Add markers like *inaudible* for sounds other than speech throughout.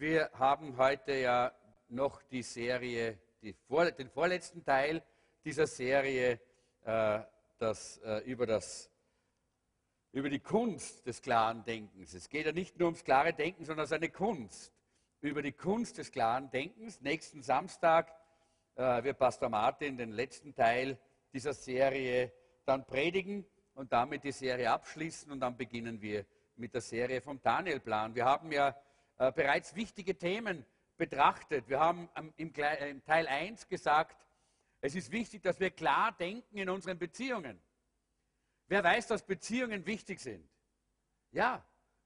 Wir haben heute ja noch die Serie, die vor, den vorletzten Teil dieser Serie äh, das, äh, über, das, über die Kunst des klaren Denkens. Es geht ja nicht nur ums klare Denken, sondern es ist eine Kunst. Über die Kunst des klaren Denkens. Nächsten Samstag äh, wird Pastor Martin den letzten Teil dieser Serie dann predigen und damit die Serie abschließen und dann beginnen wir mit der Serie vom Danielplan. Wir haben ja äh, bereits wichtige Themen betrachtet. Wir haben ähm, im, äh, im Teil 1 gesagt, es ist wichtig, dass wir klar denken in unseren Beziehungen. Wer weiß, dass Beziehungen wichtig sind? Ja,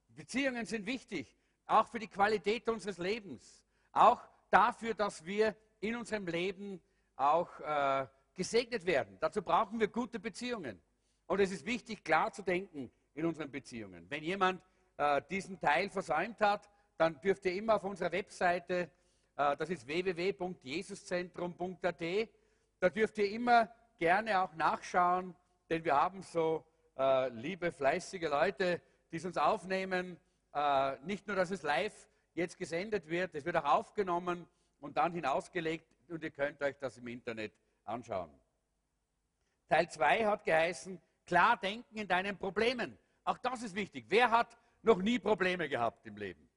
Beziehungen sind wichtig, auch für die Qualität unseres Lebens, auch dafür, dass wir in unserem Leben auch äh, gesegnet werden. Dazu brauchen wir gute Beziehungen. Und es ist wichtig, klar zu denken in unseren Beziehungen. Wenn jemand äh, diesen Teil versäumt hat, dann dürft ihr immer auf unserer Webseite, äh, das ist www.jesuszentrum.at, da dürft ihr immer gerne auch nachschauen, denn wir haben so äh, liebe, fleißige Leute, die es uns aufnehmen. Äh, nicht nur, dass es live jetzt gesendet wird, es wird auch aufgenommen und dann hinausgelegt und ihr könnt euch das im Internet anschauen. Teil 2 hat geheißen, klar denken in deinen Problemen. Auch das ist wichtig. Wer hat noch nie Probleme gehabt im Leben?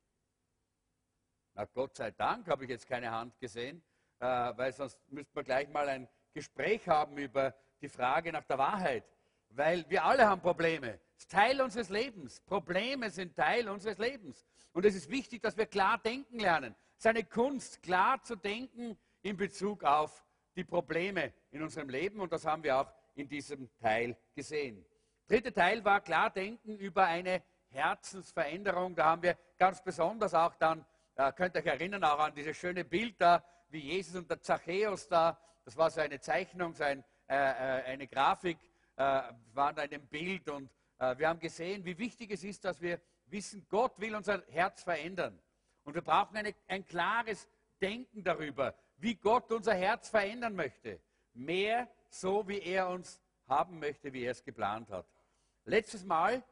Na Gott sei Dank habe ich jetzt keine Hand gesehen, äh, weil sonst müsste man gleich mal ein Gespräch haben über die Frage nach der Wahrheit. Weil wir alle haben Probleme. Es ist Teil unseres Lebens. Probleme sind Teil unseres Lebens. Und es ist wichtig, dass wir klar denken lernen. Es ist eine Kunst, klar zu denken in Bezug auf die Probleme in unserem Leben. Und das haben wir auch in diesem Teil gesehen. Dritter Teil war klar denken über eine Herzensveränderung. Da haben wir ganz besonders auch dann, äh, könnt euch erinnern, auch an dieses schöne Bild da, wie Jesus und der Zachäus da, das war so eine Zeichnung, so ein, äh, äh eine Grafik, äh, war da in dem Bild und äh, wir haben gesehen, wie wichtig es ist, dass wir wissen, Gott will unser Herz verändern. Und wir brauchen eine, ein klares Denken darüber, wie Gott unser Herz verändern möchte. Mehr so, wie er uns haben möchte, wie er es geplant hat. Letztes Mal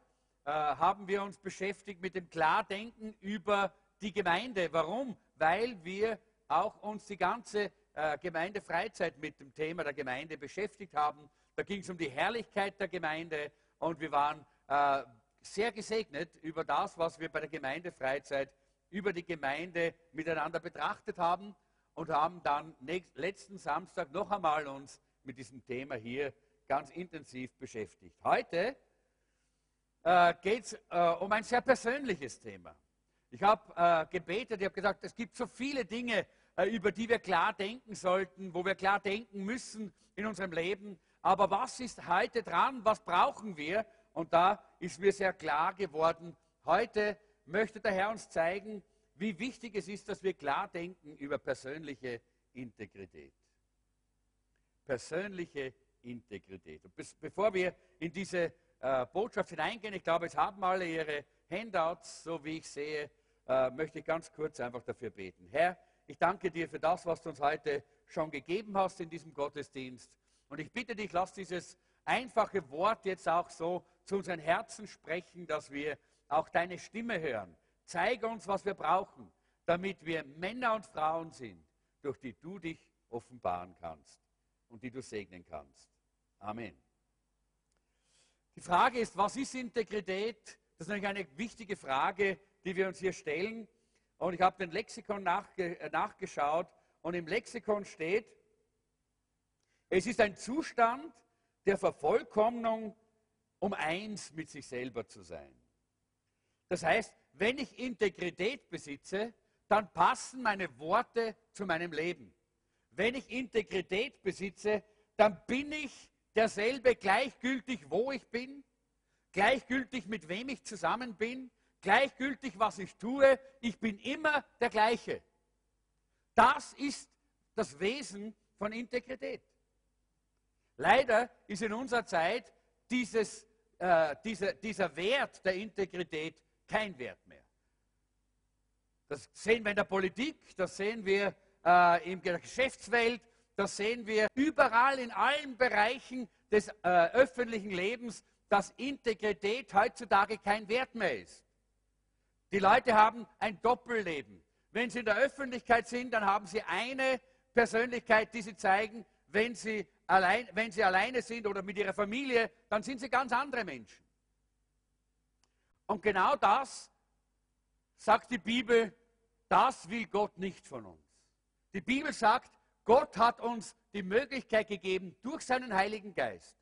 äh, haben wir uns beschäftigt mit dem Klardenken über die Gemeinde. Warum? Weil wir auch uns die ganze äh, Gemeindefreizeit mit dem Thema der Gemeinde beschäftigt haben. Da ging es um die Herrlichkeit der Gemeinde und wir waren äh, sehr gesegnet über das, was wir bei der Gemeindefreizeit über die Gemeinde miteinander betrachtet haben und haben dann letzten Samstag noch einmal uns mit diesem Thema hier ganz intensiv beschäftigt. Heute äh, geht es äh, um ein sehr persönliches Thema. Ich habe äh, gebetet, ich habe gesagt, es gibt so viele Dinge, äh, über die wir klar denken sollten, wo wir klar denken müssen in unserem Leben. Aber was ist heute dran? Was brauchen wir? Und da ist mir sehr klar geworden, heute möchte der Herr uns zeigen, wie wichtig es ist, dass wir klar denken über persönliche Integrität. Persönliche Integrität. Und bis, bevor wir in diese äh, Botschaft hineingehen, ich glaube, es haben alle ihre Handouts, so wie ich sehe, äh, möchte ich ganz kurz einfach dafür beten. Herr, ich danke dir für das, was du uns heute schon gegeben hast in diesem Gottesdienst. Und ich bitte dich, lass dieses einfache Wort jetzt auch so zu unseren Herzen sprechen, dass wir auch deine Stimme hören. Zeige uns, was wir brauchen, damit wir Männer und Frauen sind, durch die du dich offenbaren kannst und die du segnen kannst. Amen. Die Frage ist, was ist Integrität? Das ist natürlich eine wichtige Frage, die wir uns hier stellen. Und ich habe den Lexikon nachge äh, nachgeschaut und im Lexikon steht, es ist ein Zustand der Vervollkommnung, um eins mit sich selber zu sein. Das heißt, wenn ich Integrität besitze, dann passen meine Worte zu meinem Leben. Wenn ich Integrität besitze, dann bin ich derselbe gleichgültig, wo ich bin, gleichgültig, mit wem ich zusammen bin, gleichgültig, was ich tue, ich bin immer der gleiche. Das ist das Wesen von Integrität. Leider ist in unserer Zeit dieses, äh, dieser, dieser Wert der Integrität kein Wert mehr. Das sehen wir in der Politik, das sehen wir äh, in der Geschäftswelt, das sehen wir überall in allen Bereichen des äh, öffentlichen Lebens, dass Integrität heutzutage kein Wert mehr ist. Die Leute haben ein Doppelleben. Wenn sie in der Öffentlichkeit sind, dann haben sie eine Persönlichkeit, die sie zeigen. Wenn sie, allein, wenn sie alleine sind oder mit ihrer Familie, dann sind sie ganz andere Menschen. Und genau das sagt die Bibel, das will Gott nicht von uns. Die Bibel sagt, Gott hat uns die Möglichkeit gegeben, durch seinen Heiligen Geist,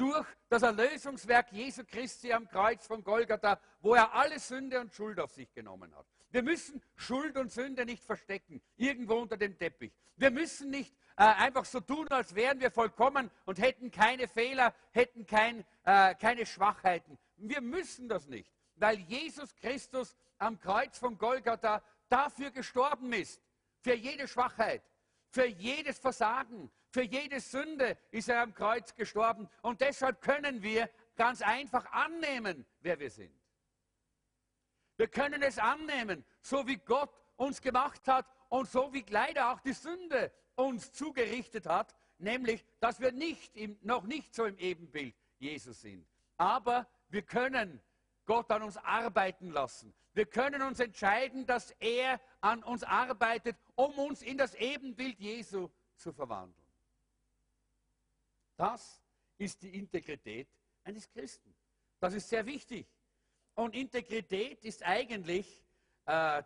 durch das Erlösungswerk Jesu Christi am Kreuz von Golgatha, wo er alle Sünde und Schuld auf sich genommen hat. Wir müssen Schuld und Sünde nicht verstecken, irgendwo unter dem Teppich. Wir müssen nicht äh, einfach so tun, als wären wir vollkommen und hätten keine Fehler, hätten kein, äh, keine Schwachheiten. Wir müssen das nicht, weil Jesus Christus am Kreuz von Golgatha dafür gestorben ist, für jede Schwachheit, für jedes Versagen, für jede Sünde ist er am Kreuz gestorben. Und deshalb können wir ganz einfach annehmen, wer wir sind. Wir können es annehmen, so wie Gott uns gemacht hat und so wie leider auch die Sünde uns zugerichtet hat, nämlich, dass wir nicht im, noch nicht so im Ebenbild Jesus sind. Aber wir können Gott an uns arbeiten lassen. Wir können uns entscheiden, dass er an uns arbeitet, um uns in das Ebenbild Jesu zu verwandeln. Das ist die Integrität eines Christen. Das ist sehr wichtig. Und Integrität ist eigentlich äh,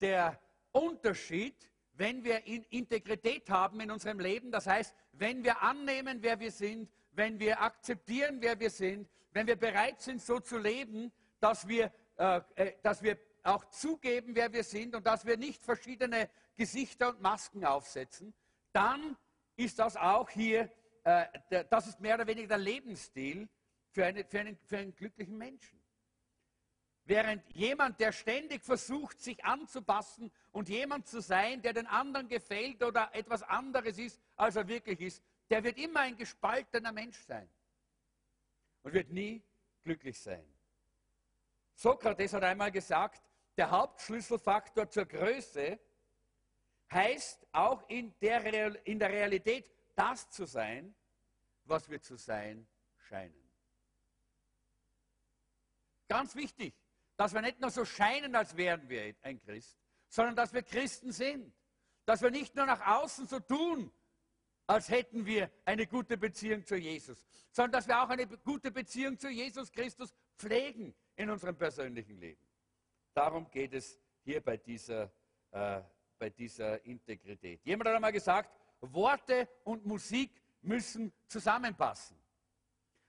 der Unterschied, wenn wir in Integrität haben in unserem Leben. Das heißt, wenn wir annehmen, wer wir sind, wenn wir akzeptieren, wer wir sind, wenn wir bereit sind, so zu leben, dass wir, äh, äh, dass wir auch zugeben, wer wir sind und dass wir nicht verschiedene Gesichter und Masken aufsetzen, dann ist das auch hier, äh, das ist mehr oder weniger der Lebensstil für, eine, für, einen, für einen glücklichen Menschen. Während jemand, der ständig versucht, sich anzupassen und jemand zu sein, der den anderen gefällt oder etwas anderes ist, als er wirklich ist, der wird immer ein gespaltener Mensch sein und wird nie glücklich sein. Sokrates hat einmal gesagt, der Hauptschlüsselfaktor zur Größe heißt auch in der, in der Realität das zu sein, was wir zu sein scheinen. Ganz wichtig, dass wir nicht nur so scheinen, als wären wir ein Christ, sondern dass wir Christen sind. Dass wir nicht nur nach außen so tun, als hätten wir eine gute Beziehung zu Jesus, sondern dass wir auch eine gute Beziehung zu Jesus Christus pflegen in unserem persönlichen Leben. Darum geht es hier bei dieser, äh, bei dieser Integrität. Jemand hat einmal gesagt, Worte und Musik müssen zusammenpassen.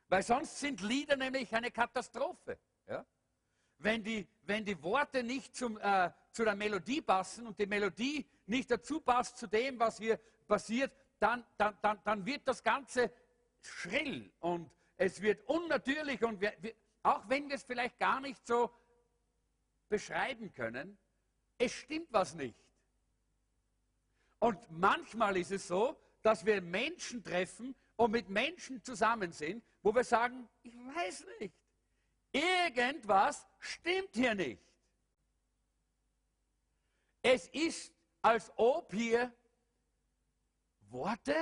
Weil sonst sind Lieder nämlich eine Katastrophe. Ja? Wenn, die, wenn die Worte nicht zum, äh, zu der Melodie passen und die Melodie nicht dazu passt zu dem, was hier passiert, dann, dann, dann, dann wird das Ganze schrill und es wird unnatürlich und wir, wir, auch wenn wir es vielleicht gar nicht so beschreiben können, es stimmt was nicht. Und manchmal ist es so, dass wir Menschen treffen und mit Menschen zusammen sind, wo wir sagen, ich weiß nicht, irgendwas stimmt hier nicht. Es ist, als ob hier Worte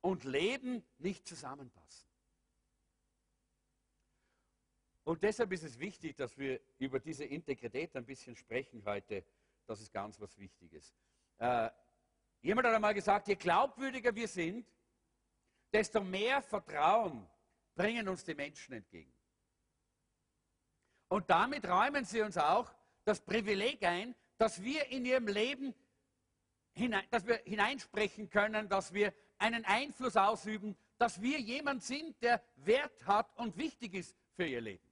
und Leben nicht zusammenpassen. Und deshalb ist es wichtig, dass wir über diese Integrität ein bisschen sprechen heute. Das ist ganz was Wichtiges. Äh, jemand hat einmal gesagt, je glaubwürdiger wir sind, desto mehr Vertrauen bringen uns die Menschen entgegen. Und damit räumen sie uns auch das Privileg ein, dass wir in ihrem Leben hinein, dass wir hineinsprechen können, dass wir einen Einfluss ausüben, dass wir jemand sind, der Wert hat und wichtig ist für ihr Leben.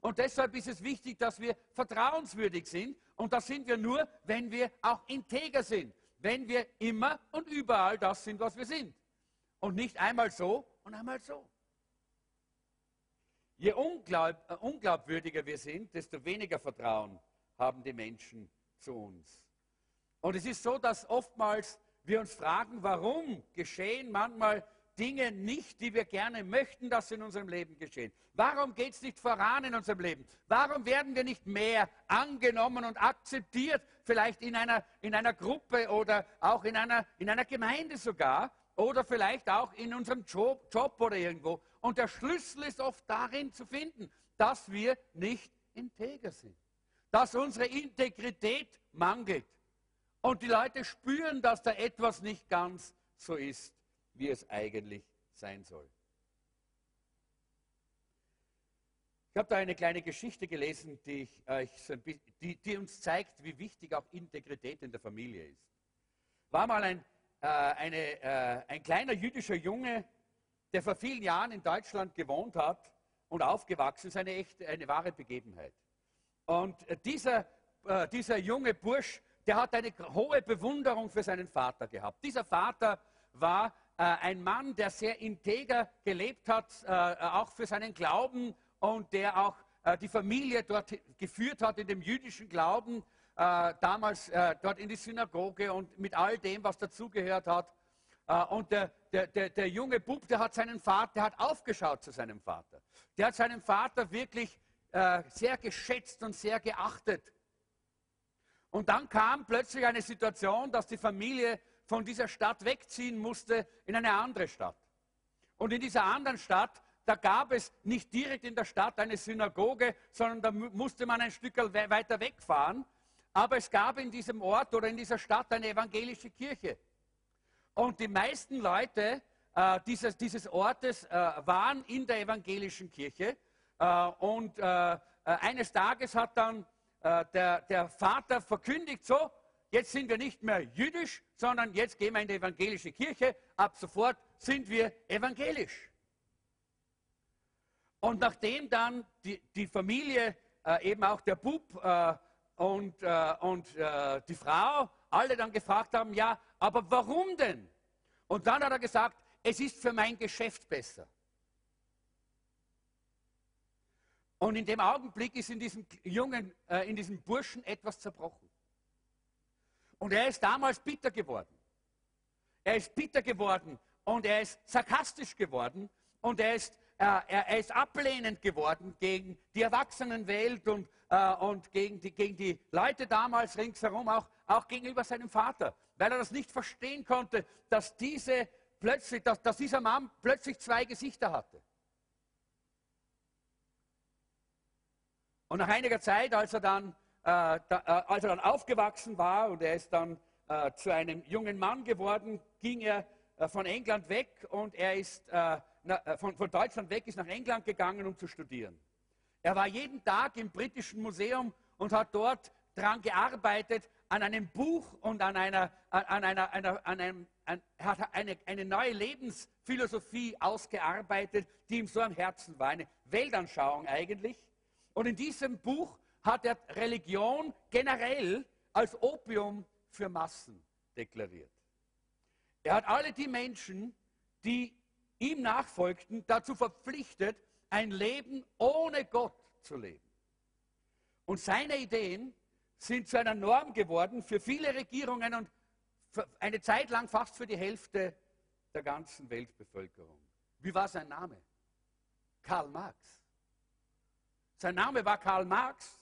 Und deshalb ist es wichtig, dass wir vertrauenswürdig sind. Und das sind wir nur, wenn wir auch integer sind. Wenn wir immer und überall das sind, was wir sind. Und nicht einmal so und einmal so. Je unglaub, äh, unglaubwürdiger wir sind, desto weniger Vertrauen haben die Menschen zu uns. Und es ist so, dass oftmals wir uns fragen, warum geschehen manchmal Dinge nicht, die wir gerne möchten, dass in unserem Leben geschehen? Warum geht es nicht voran in unserem Leben? Warum werden wir nicht mehr angenommen und akzeptiert, vielleicht in einer, in einer Gruppe oder auch in einer, in einer Gemeinde sogar oder vielleicht auch in unserem Job, Job oder irgendwo? Und der Schlüssel ist oft darin zu finden, dass wir nicht integer sind, dass unsere Integrität mangelt, Und die Leute spüren, dass da etwas nicht ganz so ist, wie es eigentlich sein soll. Ich habe da eine kleine Geschichte gelesen, die, ich, so die, die, uns zeigt, wie wichtig auch Integrität in der Familie ist. War mal ein, äh, eine, äh, ein kleiner jüdischer Junge, der vor vielen Jahren in Deutschland gewohnt hat und aufgewachsen ist, eine, echte, eine wahre Begebenheit. Und dieser, äh, dieser junge Bursch, der hat eine hohe Bewunderung für seinen Vater gehabt. Dieser Vater war äh, ein Mann, der sehr integer gelebt hat, äh, auch für seinen Glauben und der auch äh, die Familie dort geführt hat in dem jüdischen Glauben, äh, damals äh, dort in die Synagoge und mit all dem, was dazugehört hat. Äh, und der, der, der, der, junge Bub, der hat seinen Vater, der hat aufgeschaut zu seinem Vater. Der hat seinen Vater wirklich sehr geschätzt und sehr geachtet. Und dann kam plötzlich eine Situation, dass die Familie von dieser Stadt wegziehen musste in eine andere Stadt. Und in dieser anderen Stadt da gab es nicht direkt in der Stadt eine Synagoge, sondern da musste man ein Stück weiter wegfahren. Aber es gab in diesem Ort oder in dieser Stadt eine evangelische Kirche. Und die meisten Leute äh, dieses, dieses, Ortes äh, waren in der evangelischen Kirche. Äh, und äh, äh, eines Tages hat dann äh, der, der Vater verkündigt, so, jetzt sind wir nicht mehr jüdisch, sondern jetzt gehen wir in die evangelische Kirche. Ab sofort sind wir evangelisch. Und nachdem dann die, die Familie, äh, eben auch der Bub äh, und, äh, und äh, die Frau, alle dann gefragt haben, ja, aber warum denn? Und dann hat er gesagt, es ist für mein Geschäft besser. Und in dem Augenblick ist in diesem jungen, äh, in diesem Burschen etwas zerbrochen. Und er ist damals bitter geworden. Er ist bitter geworden und er ist sarkastisch geworden und er ist er, er, ist ablehnend geworden gegen die Erwachsenenwelt und, äh, und gegen, die, gegen die Leute damals ringsherum, auch, auch gegenüber seinem Vater, weil er das nicht verstehen konnte, dass, diese plötzlich, dass, dass dieser Mann plötzlich zwei Gesichter hatte. Und nach einiger Zeit, als er dann, äh, da, äh, als er dann aufgewachsen war und er ist dann äh, zu einem jungen Mann geworden, ging er äh, von England weg und er ist äh, äh, von, von Deutschland weg, ist nach England gegangen, um zu studieren. Er war jeden Tag im britischen Museum und hat dort daran gearbeitet, an einem Buch und an einer, an einer, einer an einem, an, hat eine, eine neue Lebensphilosophie ausgearbeitet, die ihm so am Herzen war. Eine Weltanschauung eigentlich. Und in diesem Buch hat er Religion generell als Opium für Massen deklariert. Er hat alle die Menschen, die ihm nachfolgten, dazu verpflichtet, ein Leben ohne Gott zu leben. Und seine Ideen sind zu einer Norm geworden für viele Regierungen und eine Zeit lang fast für die Hälfte der ganzen Weltbevölkerung. Wie war sein Name? Karl Marx. Sein Name war Karl Marx.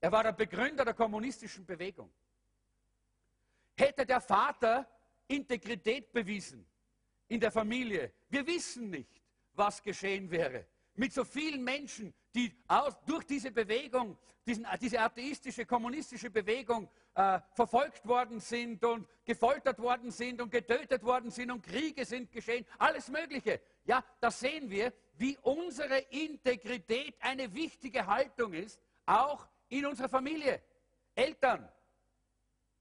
Er war der Begründer der kommunistischen Bewegung. Hätte der Vater Integrität bewiesen, in der Familie. Wir wissen nicht, was geschehen wäre mit so vielen Menschen, die aus, durch diese Bewegung, diesen, diese atheistische, kommunistische Bewegung äh, verfolgt worden sind und gefoltert worden sind und getötet worden sind und Kriege sind geschehen, alles Mögliche. Ja, da sehen wir, wie unsere Integrität eine wichtige Haltung ist, auch in unserer Familie. Eltern,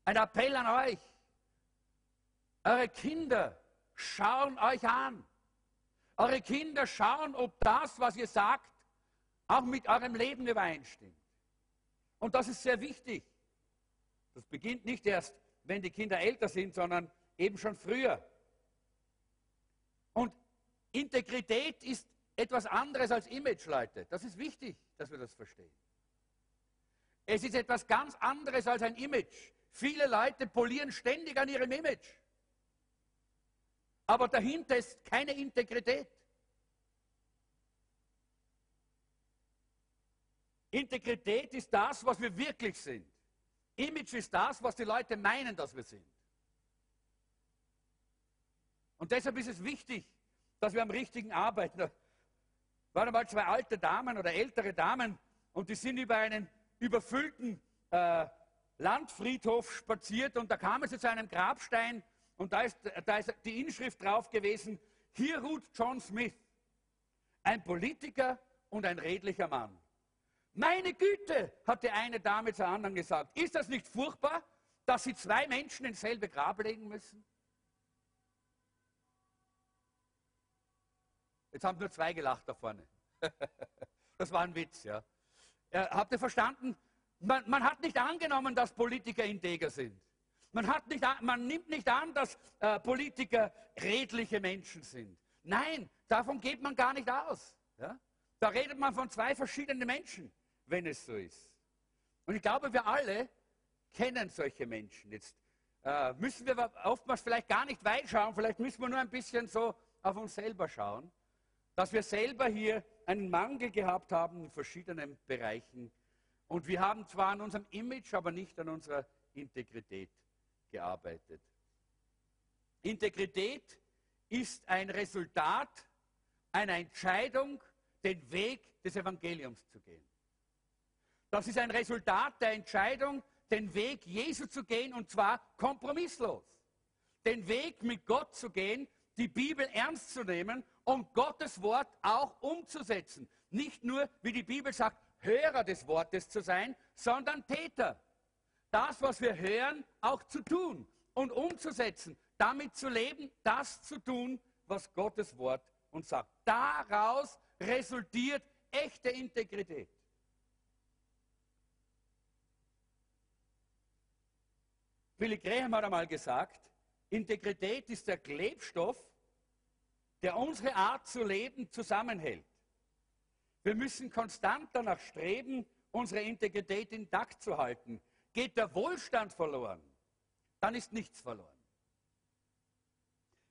ein Appell an euch. Eure Kinder schauen euch an. Eure Kinder schauen, ob das, was ihr sagt, auch mit eurem Leben übereinstimmt. Und das ist sehr wichtig. Das beginnt nicht erst, wenn die Kinder älter sind, sondern eben schon früher. Integrität ist etwas anderes als Image, Leute. Das ist wichtig, dass wir das verstehen. Es ist etwas ganz anderes als ein Image. Viele Leute polieren ständig an ihrem Image aber dahinter ist keine Integrität. Integrität ist das, was wir wirklich sind. Image ist das, was die Leute meinen, dass wir sind. Und deshalb ist es wichtig, dass wir am richtigen arbeiten. Da waren einmal zwei alte Damen oder ältere Damen und die sind über einen überfüllten äh, Landfriedhof spaziert und da kam er zu einem Grabstein und da ist, da ist die Inschrift drauf gewesen, hier ruht John Smith, ein Politiker und ein redlicher Mann. Meine Güte, hat die eine Dame zur anderen gesagt, ist das nicht furchtbar, dass sie zwei Menschen ins selbe Grab legen müssen? Jetzt haben nur zwei gelacht da vorne. *laughs* das war ein Witz, ja. habt ihr verstanden? Man, man, hat nicht angenommen, dass Politiker integer sind. Man, nicht, man nimmt nicht an, dass äh, Politiker redliche Menschen sind. Nein, davon geht man gar nicht aus. Ja? Da redet man von zwei verschiedenen Menschen, wenn es so ist. Und ich glaube, wir alle kennen solche Menschen. Jetzt äh, müssen wir oftmals vielleicht gar nicht weit schauen, vielleicht müssen wir nur ein bisschen so auf uns selber schauen dass wir selber hier einen Mangel gehabt haben in verschiedenen Bereichen. Und wir haben zwar an unserem Image, aber nicht an unserer Integrität gearbeitet. Integrität ist ein Resultat einer Entscheidung, den Weg des Evangeliums zu gehen. Das ist ein Resultat der Entscheidung, den Weg Jesu zu gehen und zwar kompromisslos. Den Weg mit Gott zu gehen, die Bibel ernst zu nehmen und Gottes Wort auch umzusetzen. Nicht nur, wie die Bibel sagt, Hörer des Wortes zu sein, sondern Täter. Das, was wir hören, auch zu tun und umzusetzen, damit zu leben, das zu tun, was Gottes Wort uns sagt. Daraus resultiert echte Integrität. Billy Graham hat einmal gesagt, Integrität ist der Klebstoff, der unsere Art zu leben zusammenhält. Wir müssen konstant danach streben, unsere Integrität intakt zu halten. Geht der Wohlstand verloren, dann ist nichts verloren.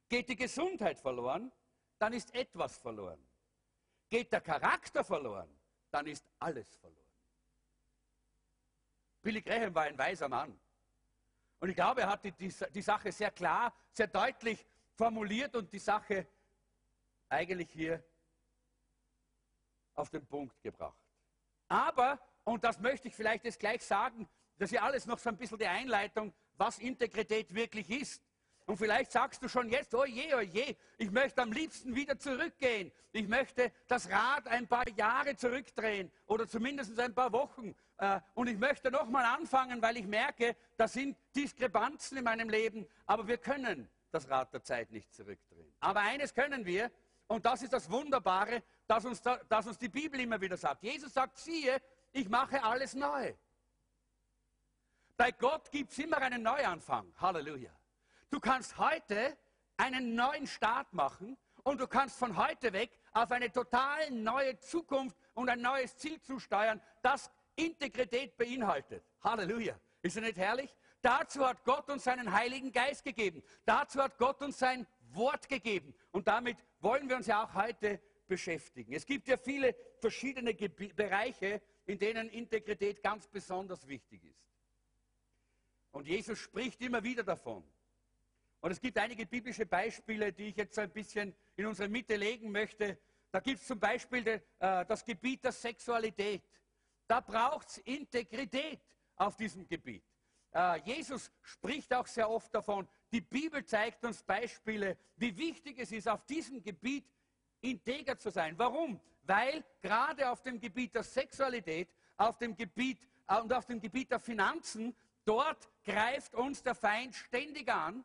Geht die Gesundheit verloren, dann ist etwas verloren. Geht der Charakter verloren, dann ist alles verloren. Billy Graham war ein weiser Mann. Und ich glaube, er hat die, die, die Sache sehr klar, sehr deutlich formuliert und die Sache eigentlich hier auf den Punkt gebracht. Aber, und das möchte ich vielleicht jetzt gleich sagen, das ist ja alles noch so ein bisschen die Einleitung, was Integrität wirklich ist. Und vielleicht sagst du schon jetzt, oh je, oh je, ich möchte am liebsten wieder zurückgehen. Ich möchte das Rad ein paar Jahre zurückdrehen oder zumindest ein paar Wochen. Äh, und ich möchte nochmal anfangen, weil ich merke, da sind Diskrepanzen in meinem Leben, aber wir können das Rad der Zeit nicht zurückdrehen. Aber eines können wir, und das ist das Wunderbare, dass uns, da, dass uns die Bibel immer wieder sagt. Jesus sagt, siehe, ich mache alles neu. Bei Gott gibt es immer einen Neuanfang. Halleluja. Du kannst heute einen neuen Start machen und du kannst von heute weg auf eine total neue Zukunft und ein neues Ziel zusteuern, das Integrität beinhaltet. Halleluja. Ist das nicht herrlich? Dazu hat Gott uns seinen Heiligen Geist gegeben. Dazu hat Gott uns sein Wort gegeben. Und damit wollen wir uns ja auch heute beschäftigen. Es gibt ja viele verschiedene Gebi Bereiche, in denen Integrität ganz besonders wichtig ist. Und Jesus spricht immer wieder davon. Und es gibt einige biblische Beispiele, die ich jetzt ein bisschen in unsere Mitte legen möchte. Da gibt es zum Beispiel de, äh, das Gebiet der Sexualität. Da braucht es Integrität auf diesem Gebiet. Äh, Jesus spricht auch sehr oft davon. Die Bibel zeigt uns Beispiele, wie wichtig es ist, auf diesem Gebiet integer zu sein. Warum? Weil gerade auf dem Gebiet der Sexualität, auf dem Gebiet äh, und auf dem Gebiet der Finanzen, dort greift uns der Feind ständig an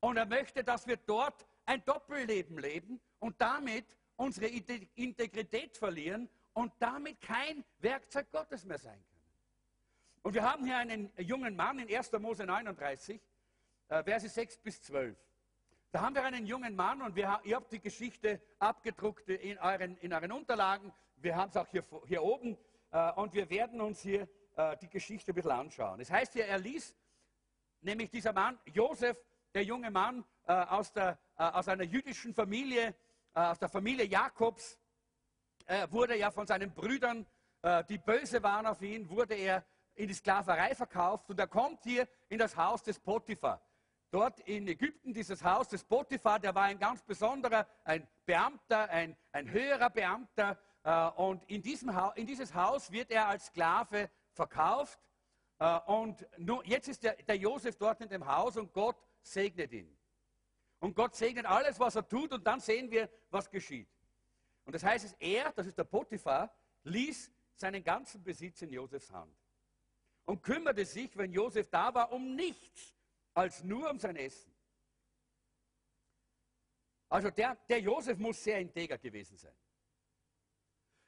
und er möchte, dass wir dort ein Doppelleben leben und damit unsere Integrität verlieren und damit kein Werkzeug Gottes mehr sein können. Und wir haben hier einen jungen Mann in 1. Mose 39, äh, Verse 6 bis 12. Da haben wir einen jungen Mann und wir, ihr habt die Geschichte abgedruckt in euren, in euren Unterlagen. Wir haben es auch hier, hier oben äh, und wir werden uns hier äh, die Geschichte ein bisschen anschauen. Es heißt hier, er ließ nämlich dieser Mann, Josef, der junge Mann äh, aus, der, äh, aus einer jüdischen Familie, äh, aus der Familie Jakobs, wurde ja von seinen Brüdern, die böse waren auf ihn, wurde er in die Sklaverei verkauft und er kommt hier in das Haus des Potiphar. Dort in Ägypten, dieses Haus des Potiphar, der war ein ganz besonderer, ein Beamter, ein, ein höherer Beamter. Äh, und in, diesem in dieses Haus wird er als Sklave verkauft. Äh, und nun, jetzt ist der, der Josef dort in dem Haus und Gott segnet ihn. Und Gott segnet alles, was er tut, und dann sehen wir, was geschieht. Und das heißt, er, das ist der Potiphar, ließ seinen ganzen Besitz in Josefs Hand und kümmerte sich, wenn Josef da war, um nichts als nur um sein Essen. Also der, der Josef muss sehr integer gewesen sein.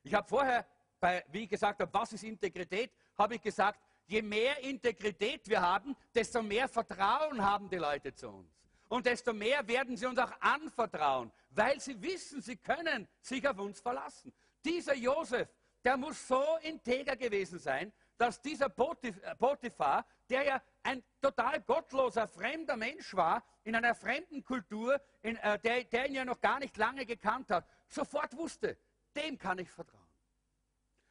Ich habe vorher, bei, wie ich gesagt habe, was ist Integrität, habe ich gesagt, je mehr Integrität wir haben, desto mehr Vertrauen haben die Leute zu uns. Und desto mehr werden sie uns auch anvertrauen, weil sie wissen, sie können sich auf uns verlassen. Dieser Josef, der muss so integer gewesen sein, dass dieser äh, Potiphar, der ja ein total gottloser, fremder Mensch war, in einer fremden Kultur, in, äh, der, der ihn ja noch gar nicht lange gekannt hat, sofort wusste, dem kann ich vertrauen.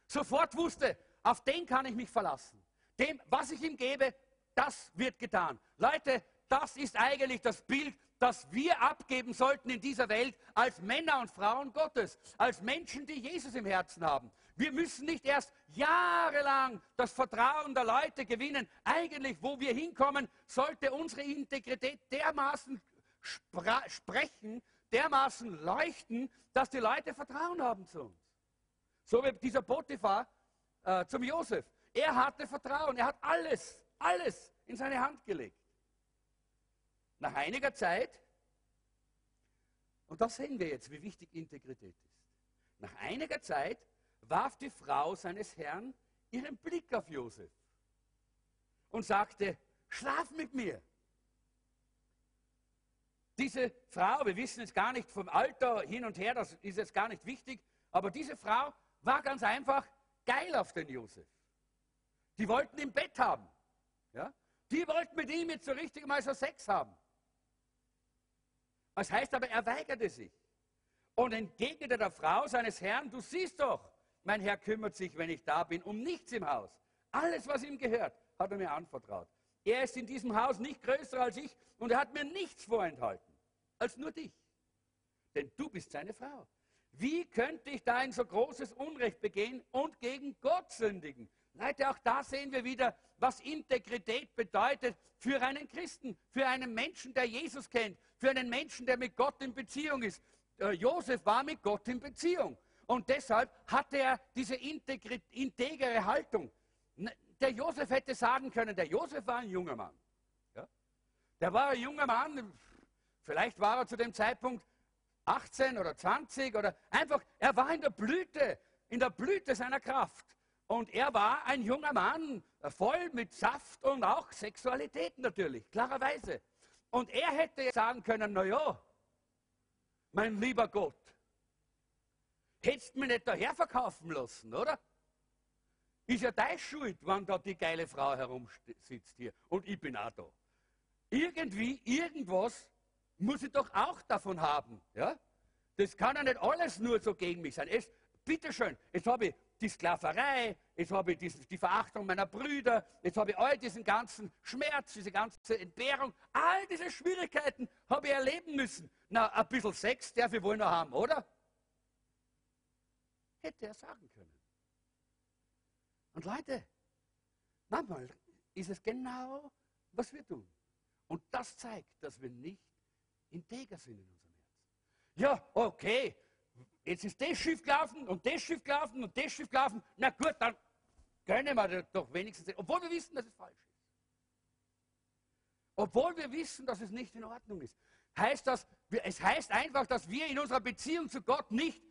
Sofort wusste, auf den kann ich mich verlassen. Dem, was ich ihm gebe, das wird getan. Leute, das ist eigentlich das Bild, das wir abgeben sollten in dieser Welt als Männer und Frauen Gottes, als Menschen, die Jesus im Herzen haben. Wir müssen nicht erst jahrelang das Vertrauen der Leute gewinnen. Eigentlich, wo wir hinkommen, sollte unsere Integrität dermaßen sprechen, dermaßen leuchten, dass die Leute Vertrauen haben zu uns. So wie dieser Potiphar äh, zum Josef. Er hatte Vertrauen, er hat alles, alles in seine Hand gelegt. Nach einiger Zeit, und da sehen wir jetzt, wie wichtig Integrität ist. Nach einiger Zeit warf die Frau seines Herrn ihren Blick auf Josef und sagte, schlaf mit mir. Diese Frau, wir wissen jetzt gar nicht vom Alter hin und her, das ist jetzt gar nicht wichtig, aber diese Frau war ganz einfach geil auf den Josef. Die wollten im Bett haben. Ja? Die wollten mit ihm jetzt so richtig mal so Sex haben. Das heißt aber, er weigerte sich und entgegnete der Frau seines Herrn, du siehst doch, mein Herr kümmert sich, wenn ich da bin, um nichts im Haus. Alles, was ihm gehört, hat er mir anvertraut. Er ist in diesem Haus nicht größer als ich und er hat mir nichts vorenthalten, als nur dich. Denn du bist seine Frau. Wie könnte ich da ein so großes Unrecht begehen und gegen Gott sündigen? Leute, auch da sehen wir wieder, was Integrität bedeutet für einen Christen, für einen Menschen, der Jesus kennt, für einen Menschen, der mit Gott in Beziehung ist. Äh, Josef war mit Gott in Beziehung. Und deshalb hatte er diese integere Haltung. Der Josef hätte sagen können, der Josef war ein junger Mann. Ja? Der war ein junger Mann, vielleicht war er zu dem Zeitpunkt 18 oder 20 oder einfach, er war in der Blüte, in der Blüte seiner Kraft. Und er war ein junger Mann, voll mit Saft und auch Sexualität natürlich, klarerweise. Und er hätte sagen können, naja, mein lieber Gott, hättest mich nicht daher verkaufen lassen, oder? Ist ja deine Schuld, wenn da die geile Frau herumsitzt hier und ich bin auch da. Irgendwie, irgendwas muss ich doch auch davon haben. Ja? Das kann ja nicht alles nur so gegen mich sein. Es, bitteschön, jetzt habe ich die Sklaverei, jetzt habe ich die, die Verachtung meiner Brüder, jetzt habe ich all diesen ganzen Schmerz, diese ganze Entbehrung, all diese Schwierigkeiten habe ich erleben müssen. Na, ein bisschen Sex darf ich wohl noch haben, oder? Hätte er sagen können. Und Leute, manchmal ist es genau, was wir tun. Und das zeigt, dass wir nicht integer sind in unserem Herzen. Ja, okay, jetzt ist das Schiff gelaufen und das Schiff gelaufen und das Schiff gelaufen. Na gut, dann gönnen wir doch wenigstens, obwohl wir wissen, dass es falsch ist. Obwohl wir wissen, dass es nicht in Ordnung ist. Heißt das, es heißt einfach, dass wir in unserer Beziehung zu Gott nicht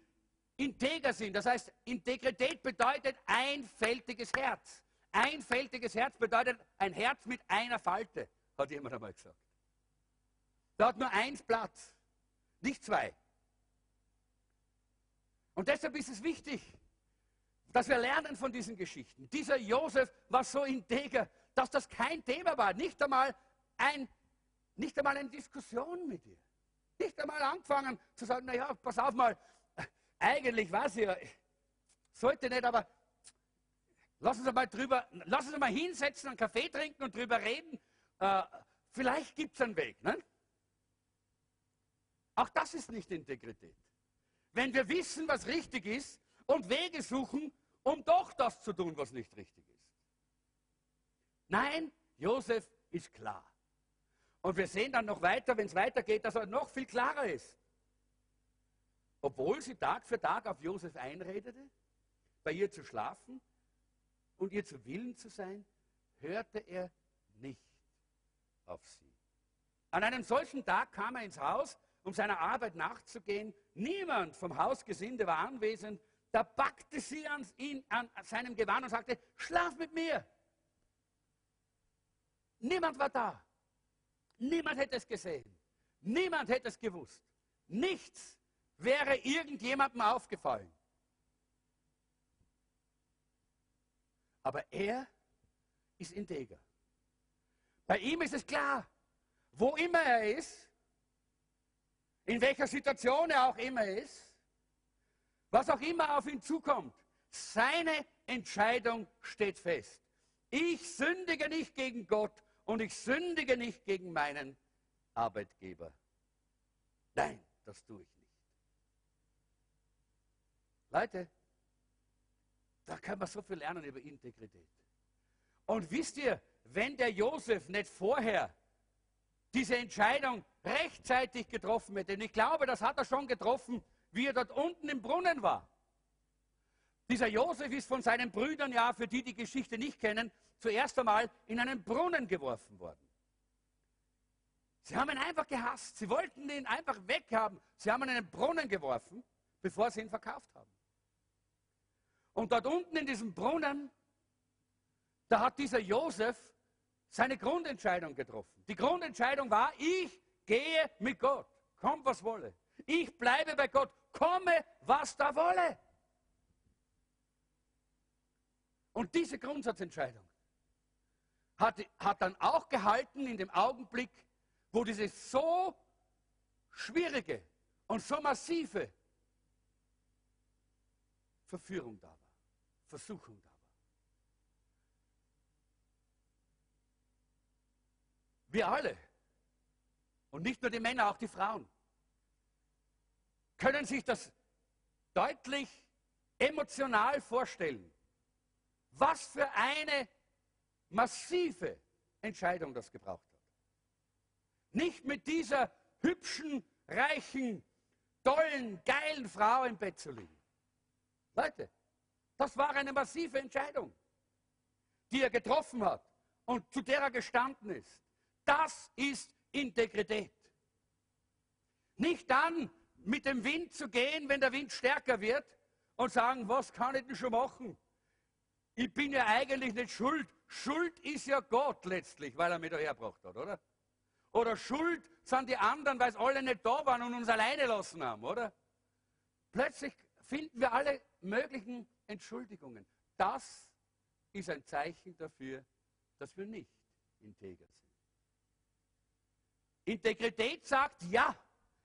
integer sind. Das heißt, Integrität bedeutet einfältiges Herz. Einfältiges Herz bedeutet ein Herz mit einer Falte, hat jemand einmal gesagt. Da hat nur eins Platz, nicht zwei. Und deshalb ist es wichtig, dass wir lernen von diesen Geschichten. Dieser Josef war so integer, dass das kein Thema war. Nicht einmal, ein, nicht einmal eine Diskussion mit ihr. Nicht einmal angefangen zu sagen, naja, pass auf mal, eigentlich weiß ich ja, sollte nicht, aber lass uns mal drüber, lass uns mal hinsetzen, einen Kaffee trinken und drüber reden. Äh, vielleicht gibt es einen Weg. Ne? Auch das ist nicht Integrität. Wenn wir wissen, was richtig ist und Wege suchen, um doch das zu tun, was nicht richtig ist. Nein, Josef ist klar. Und wir sehen dann noch weiter, wenn es weitergeht, dass er noch viel klarer ist. Obwohl sie Tag für Tag auf Josef einredete, bei ihr zu schlafen und ihr zu Willen zu sein, hörte er nicht auf sie. An einem solchen Tag kam er ins Haus, um seiner Arbeit nachzugehen. Niemand vom Hausgesinde war anwesend. Da packte sie an, ihn, an seinem Gewand und sagte, schlaf mit mir. Niemand war da. Niemand hätte es gesehen. Niemand hätte es gewusst. Nichts wäre irgendjemandem aufgefallen. Aber er ist integer. Bei ihm ist es klar, wo immer er ist, in welcher Situation er auch immer ist, was auch immer auf ihn zukommt, seine Entscheidung steht fest. Ich sündige nicht gegen Gott und ich sündige nicht gegen meinen Arbeitgeber. Nein, das tue ich. Leute, da kann man so viel lernen über Integrität. Und wisst ihr, wenn der Josef nicht vorher diese Entscheidung rechtzeitig getroffen hätte, und ich glaube, das hat er schon getroffen, wie er dort unten im Brunnen war. Dieser Josef ist von seinen Brüdern, ja, für die die Geschichte nicht kennen, zuerst einmal in einen Brunnen geworfen worden. Sie haben ihn einfach gehasst. Sie wollten ihn einfach weghaben. Sie haben ihn in einen Brunnen geworfen, bevor sie ihn verkauft haben. Und dort unten in diesem Brunnen, da hat dieser Josef seine Grundentscheidung getroffen. Die Grundentscheidung war, ich gehe mit Gott, komm was wolle. Ich bleibe bei Gott, komme was da wolle. Und diese Grundsatzentscheidung hat, hat dann auch gehalten in dem Augenblick, wo diese so schwierige und so massive Verführung da war, Versuchung da war. Wir alle, und nicht nur die Männer, auch die Frauen, können sich das deutlich emotional vorstellen, was für eine massive Entscheidung das gebraucht hat. Nicht mit dieser hübschen, reichen, tollen, geilen Frau im Bett zu liegen. Leute, das war eine massive Entscheidung, die er getroffen hat und zu der er gestanden ist. Das ist Integrität. Nicht dann mit dem Wind zu gehen, wenn der Wind stärker wird und sagen, was kann ich denn schon machen? Ich bin ja eigentlich nicht schuld. Schuld ist ja Gott letztlich, weil er mich da hergebracht hat, oder? Oder Schuld sind die anderen, weil es alle nicht da waren und uns alleine lassen haben, oder? Plötzlich finden wir alle möglichen Entschuldigungen. Das ist ein Zeichen dafür, dass wir nicht integer sind. Integrität sagt, ja,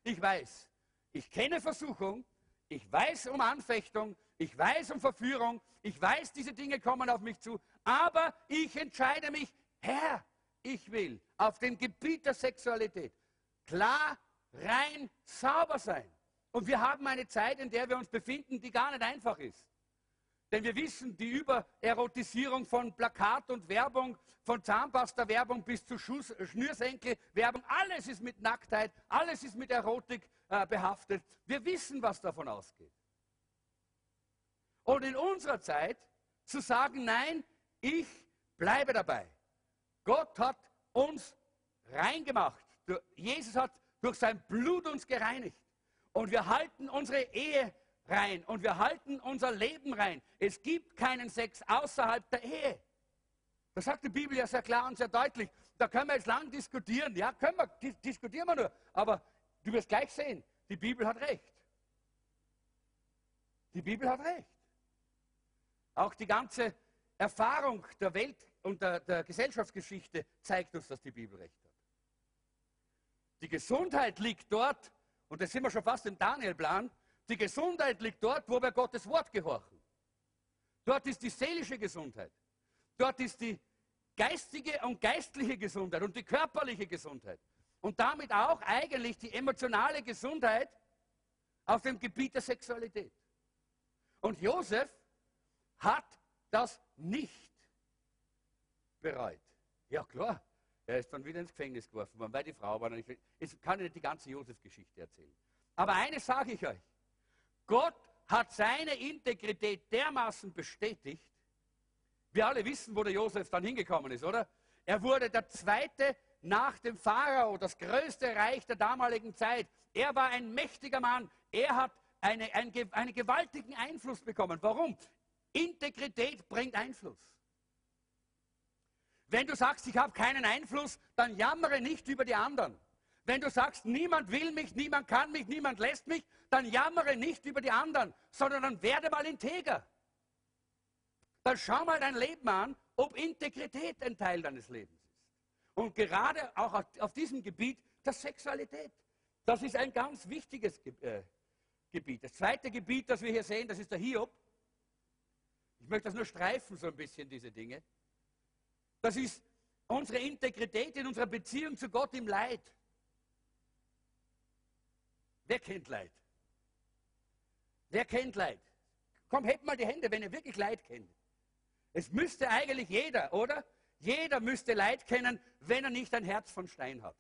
ich weiß, ich kenne Versuchung, ich weiß um Anfechtung, ich weiß um Verführung, ich weiß, diese Dinge kommen auf mich zu, aber ich entscheide mich, Herr, ich will auf dem Gebiet der Sexualität klar, rein, sauber sein. Und wir haben eine Zeit, in der wir uns befinden, die gar nicht einfach ist. Denn wir wissen, die Übererotisierung von Plakat und Werbung, von Zahnpasta-Werbung bis zu Schnürsenkel-Werbung, alles ist mit Nacktheit, alles ist mit Erotik äh, behaftet. Wir wissen, was davon ausgeht. Und in unserer Zeit zu sagen, nein, ich bleibe dabei. Gott hat uns reingemacht. Jesus hat durch sein Blut uns gereinigt. Und wir halten unsere Ehe rein und wir halten unser Leben rein. Es gibt keinen Sex außerhalb der Ehe. Das sagt die Bibel ja sehr klar und sehr deutlich. Da können wir jetzt lang diskutieren. Ja, können wir, diskutieren wir nur. Aber du wirst gleich sehen, die Bibel hat recht. Die Bibel hat recht. Auch die ganze Erfahrung der Welt und der, der Gesellschaftsgeschichte zeigt uns, dass die Bibel recht hat. Die Gesundheit liegt dort, und da sind wir schon fast im Daniel-Plan, die Gesundheit liegt dort, wo wir Gottes Wort gehorchen. Dort ist die seelische Gesundheit. Dort ist die geistige und geistliche Gesundheit und die körperliche Gesundheit. Und damit auch eigentlich die emotionale Gesundheit auf dem Gebiet der Sexualität. Und Josef hat das nicht bereut. Ja, klar. Er ist dann wieder ins Gefängnis geworfen worden, weil die Frau war nicht. Ich kann nicht die ganze Josef-Geschichte erzählen. Aber eines sage ich euch. Gott hat seine Integrität dermaßen bestätigt. Wir alle wissen, wo der Josef dann hingekommen ist, oder? Er wurde der zweite nach dem Pharao, das größte Reich der damaligen Zeit. Er war ein mächtiger Mann. Er hat eine, ein, einen gewaltigen Einfluss bekommen. Warum? Integrität bringt Einfluss. Wenn du sagst, ich habe keinen Einfluss, dann jammere nicht über die anderen. Wenn du sagst, niemand will mich, niemand kann mich, niemand lässt mich, dann jammere nicht über die anderen, sondern dann werde mal integer. Dann schau mal dein Leben an, ob Integrität ein Teil deines Lebens ist. Und gerade auch auf diesem Gebiet der Sexualität. Das ist ein ganz wichtiges äh, Gebiet. Das zweite Gebiet, das wir hier sehen, das ist der Hiob. Ich möchte das nur streifen, so ein bisschen, diese Dinge. Das ist unsere Integrität in unserer Beziehung zu Gott im Leid. Wer kennt Leid? Wer kennt Leid? Komm, hebt mal die Hände, wenn ihr wirklich Leid kennt. Es müsste eigentlich jeder, oder? Jeder müsste Leid kennen, wenn er nicht ein Herz von Stein hat.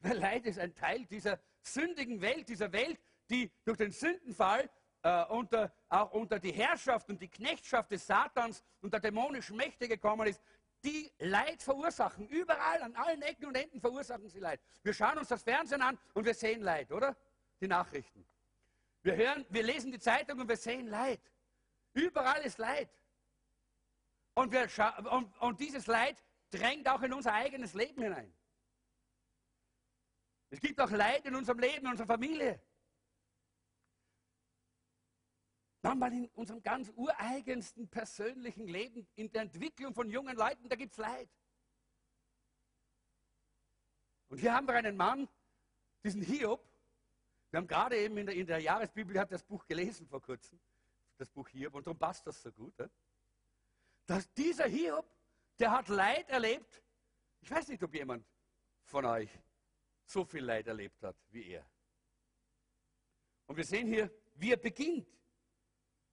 Weil Leid ist ein Teil dieser sündigen Welt, dieser Welt, die durch den Sündenfall äh, unter, auch unter die Herrschaft und die Knechtschaft des Satans und der dämonischen Mächte gekommen ist, die Leid verursachen. Überall, an allen Ecken und Enden verursachen sie Leid. Wir schauen uns das Fernsehen an und wir sehen Leid, oder? Die Nachrichten. Wir hören, wir lesen die Zeitung und wir sehen Leid. Überall ist Leid. Und, wir und, und dieses Leid drängt auch in unser eigenes Leben hinein. Es gibt auch Leid in unserem Leben, in unserer Familie. Manchmal in unserem ganz ureigensten persönlichen Leben, in der Entwicklung von jungen Leuten, da gibt es Leid. Und hier haben wir einen Mann, diesen Hiob. Wir haben gerade eben in der, in der Jahresbibel, hat das Buch gelesen vor kurzem das Buch Hiob, und darum passt das so gut. Dass dieser Hiob, der hat Leid erlebt. Ich weiß nicht, ob jemand von euch so viel Leid erlebt hat wie er. Und wir sehen hier, wie er beginnt.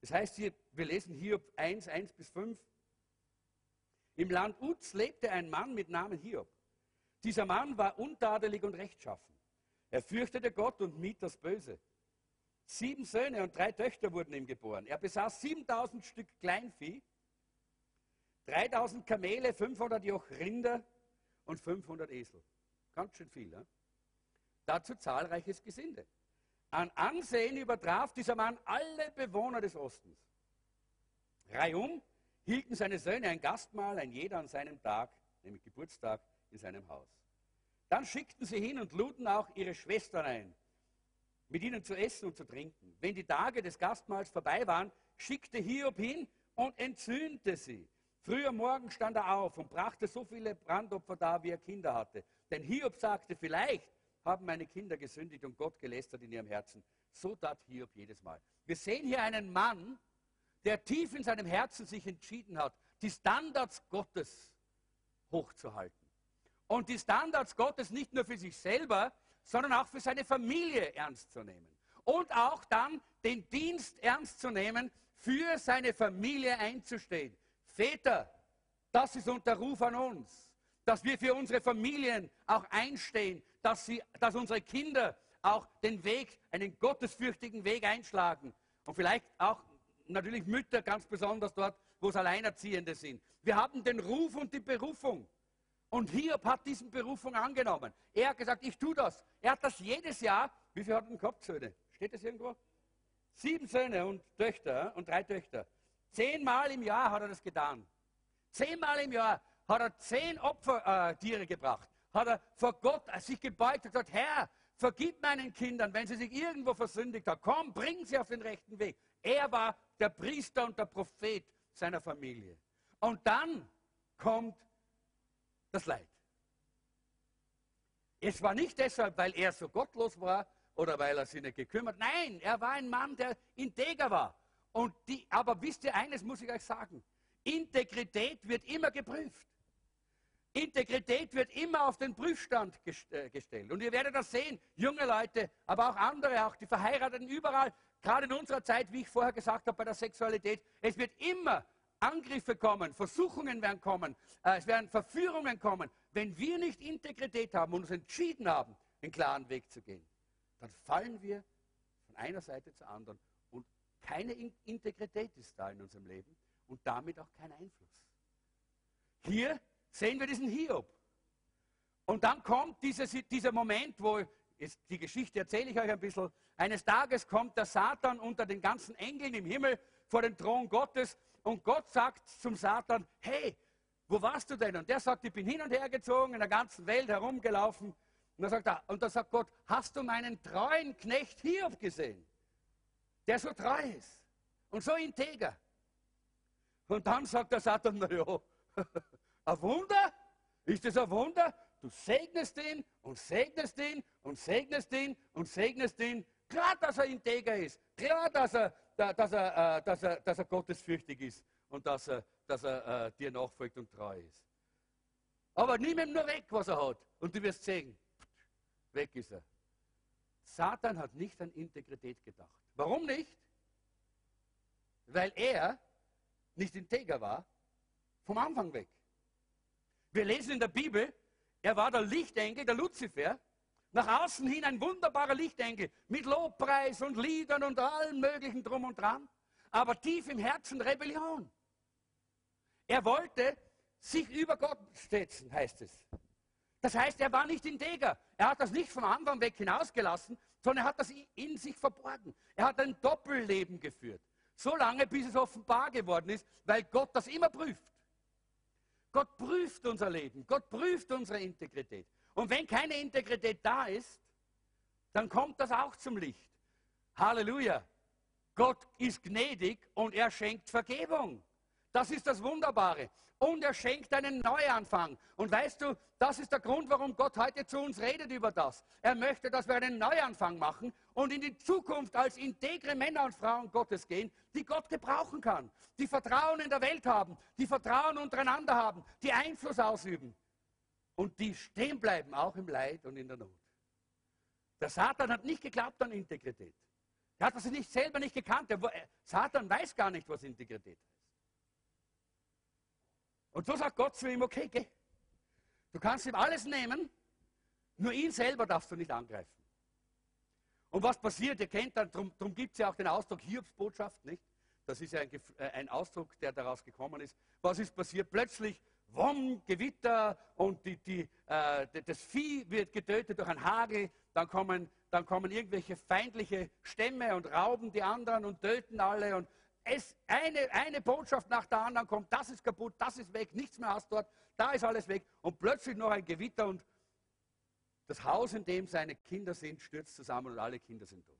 Das heißt hier, wir lesen Hiob 1, 1 bis 5. Im Land Uz lebte ein Mann mit Namen Hiob. Dieser Mann war untadelig und rechtschaffen. Er fürchtete Gott und mied das Böse. Sieben Söhne und drei Töchter wurden ihm geboren. Er besaß 7000 Stück Kleinvieh, 3000 Kamele, 500 Joch Rinder und 500 Esel. Ganz schön viel. Ne? Dazu zahlreiches Gesinde. An Ansehen übertraf dieser Mann alle Bewohner des Ostens. Reihum hielten seine Söhne ein Gastmahl, ein jeder an seinem Tag, nämlich Geburtstag, in seinem Haus. Dann schickten sie hin und luden auch ihre Schwestern ein, mit ihnen zu essen und zu trinken. Wenn die Tage des Gastmahls vorbei waren, schickte Hiob hin und entzündete sie. Früh am Morgen stand er auf und brachte so viele Brandopfer dar, wie er Kinder hatte. Denn Hiob sagte, vielleicht haben meine Kinder gesündigt und Gott gelästert in ihrem Herzen. So tat Hiob jedes Mal. Wir sehen hier einen Mann, der tief in seinem Herzen sich entschieden hat, die Standards Gottes hochzuhalten. Und die Standards Gottes nicht nur für sich selber, sondern auch für seine Familie ernst zu nehmen. Und auch dann den Dienst ernst zu nehmen, für seine Familie einzustehen. Väter, das ist unser Ruf an uns, dass wir für unsere Familien auch einstehen, dass, sie, dass unsere Kinder auch den Weg, einen gottesfürchtigen Weg einschlagen. Und vielleicht auch natürlich Mütter ganz besonders dort, wo es Alleinerziehende sind. Wir haben den Ruf und die Berufung. Und Hiob hat diesen Berufung angenommen. Er hat gesagt, ich tue das. Er hat das jedes Jahr. Wie viele hat er gehabt, Söhne? Steht das irgendwo? Sieben Söhne und Töchter und drei Töchter. Zehnmal im Jahr hat er das getan. Zehnmal im Jahr hat er zehn Opfertiere äh, gebracht. Hat er vor Gott sich gebeugt und gesagt, Herr, vergib meinen Kindern, wenn sie sich irgendwo versündigt haben. Komm, bring sie auf den rechten Weg. Er war der Priester und der Prophet seiner Familie. Und dann kommt das Leid. Es war nicht deshalb, weil er so gottlos war oder weil er sich nicht gekümmert. Nein, er war ein Mann, der integer war. Und die, aber wisst ihr, eines muss ich euch sagen. Integrität wird immer geprüft. Integrität wird immer auf den Prüfstand äh, gestellt. Und ihr werdet das sehen, junge Leute, aber auch andere, auch die Verheirateten überall, gerade in unserer Zeit, wie ich vorher gesagt habe, bei der Sexualität, es wird immer Angriffe kommen, Versuchungen werden kommen, äh, es werden Verführungen kommen. Wenn wir nicht Integrität haben und uns entschieden haben, einen klaren Weg zu gehen, dann fallen wir von einer Seite zur anderen und keine Integrität ist da in unserem Leben und damit auch kein Einfluss. Hier sehen wir diesen Hiob. Und dann kommt dieser, dieser Moment, wo, jetzt die Geschichte erzähle ich euch ein bisschen, eines Tages kommt der Satan unter den ganzen Engeln im Himmel vor den Thron Gottes und Gott sagt zum Satan, hey, wo warst du denn? Und der sagt, ich bin hin und her gezogen, in der ganzen Welt herumgelaufen. Und dann sagt, er, und dann sagt Gott, hast du meinen treuen Knecht Hiob gesehen? Der so treu ist und so integer. Und dann sagt der Satan, naja, *laughs* ein Wunder? Ist das ein Wunder? Du segnest ihn und segnest ihn und segnest ihn und segnest ihn. Klar, dass er integer ist. Klar, dass er, dass er, äh, dass er, dass er gottesfürchtig ist und dass er, dass er äh, dir nachfolgt und treu ist. Aber nimm ihm nur weg, was er hat. Und du wirst sehen, weg ist er. Satan hat nicht an Integrität gedacht. Warum nicht? Weil er nicht integer war, vom Anfang weg. Wir lesen in der Bibel, er war der Lichtengel, der Luzifer, nach außen hin ein wunderbarer Lichtengel mit Lobpreis und Liedern und allem möglichen drum und dran, aber tief im Herzen Rebellion. Er wollte sich über Gott setzen, heißt es. Das heißt, er war nicht integer. Er hat das nicht vom Anfang weg hinausgelassen, sondern er hat das in sich verborgen. Er hat ein Doppelleben geführt. So lange, bis es offenbar geworden ist, weil Gott das immer prüft. Gott prüft unser Leben, Gott prüft unsere Integrität. Und wenn keine Integrität da ist, dann kommt das auch zum Licht. Halleluja. Gott ist gnädig und er schenkt Vergebung. Das ist das Wunderbare und er schenkt einen Neuanfang. Und weißt du, das ist der Grund, warum Gott heute zu uns redet über das. Er möchte, dass wir einen Neuanfang machen und in die Zukunft als integre Männer und Frauen Gottes gehen, die Gott gebrauchen kann, die Vertrauen in der Welt haben, die Vertrauen untereinander haben, die Einfluss ausüben und die stehen bleiben, auch im Leid und in der Not. Der Satan hat nicht geglaubt an Integrität. Er hat das nicht selber nicht gekannt. Der, Satan weiß gar nicht, was Integrität ist. Und so sagt Gott zu ihm, okay, geh. Du kannst ihm alles nehmen, nur ihn selber darfst du nicht angreifen. Und was passiert, ihr kennt dann, darum, gibt es ja auch den Ausdruck Hiobsbotschaft, nicht? Das ist ja ein, äh, ein, Ausdruck, der daraus gekommen ist. Was ist passiert? Plötzlich, Wom, Gewitter und die, die, äh, das Vieh wird getötet durch einen Hagel. Dann kommen, dann kommen irgendwelche feindliche Stämme und rauben die anderen und töten alle. Und es eine, eine Botschaft nach der anderen kommt, das ist kaputt, das ist weg, nichts mehr hast dort, da ist alles weg und plötzlich noch ein Gewitter und das Haus, in dem seine Kinder sind, stürzt zusammen und alle Kinder sind tot.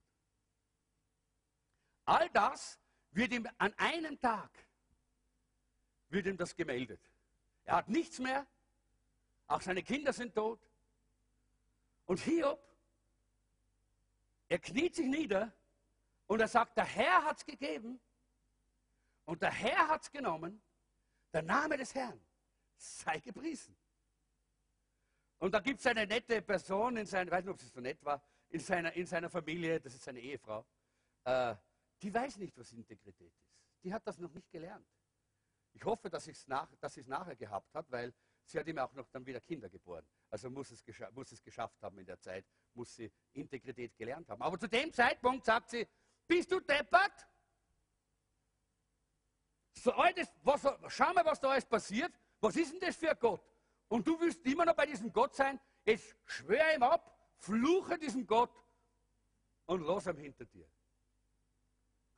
All das wird ihm an einem Tag wird ihm das gemeldet. Er hat nichts mehr, auch seine Kinder sind tot. Und Hiob, er kniet sich nieder und er sagt, der Herr hat es gegeben und der Herr hat es genommen, der Name des Herrn sei gepriesen. Und da gibt es eine nette Person in seiner, weiß nicht, ob sie so nett war, in seiner, in seiner Familie, das ist seine Ehefrau, äh, die weiß nicht, was Integrität ist. Die hat das noch nicht gelernt. Ich hoffe, dass, nach, dass sie es nachher gehabt hat, weil sie hat ihm auch noch dann wieder Kinder geboren. Also muss es, muss es geschafft haben in der Zeit, muss sie Integrität gelernt haben. Aber zu dem Zeitpunkt sagt sie, bist du deppert? So was, schau mal, was da alles passiert. Was ist denn das für ein Gott? Und du willst immer noch bei diesem Gott sein? Jetzt schwöre ihm ab, fluche diesem Gott und lass ihn hinter dir.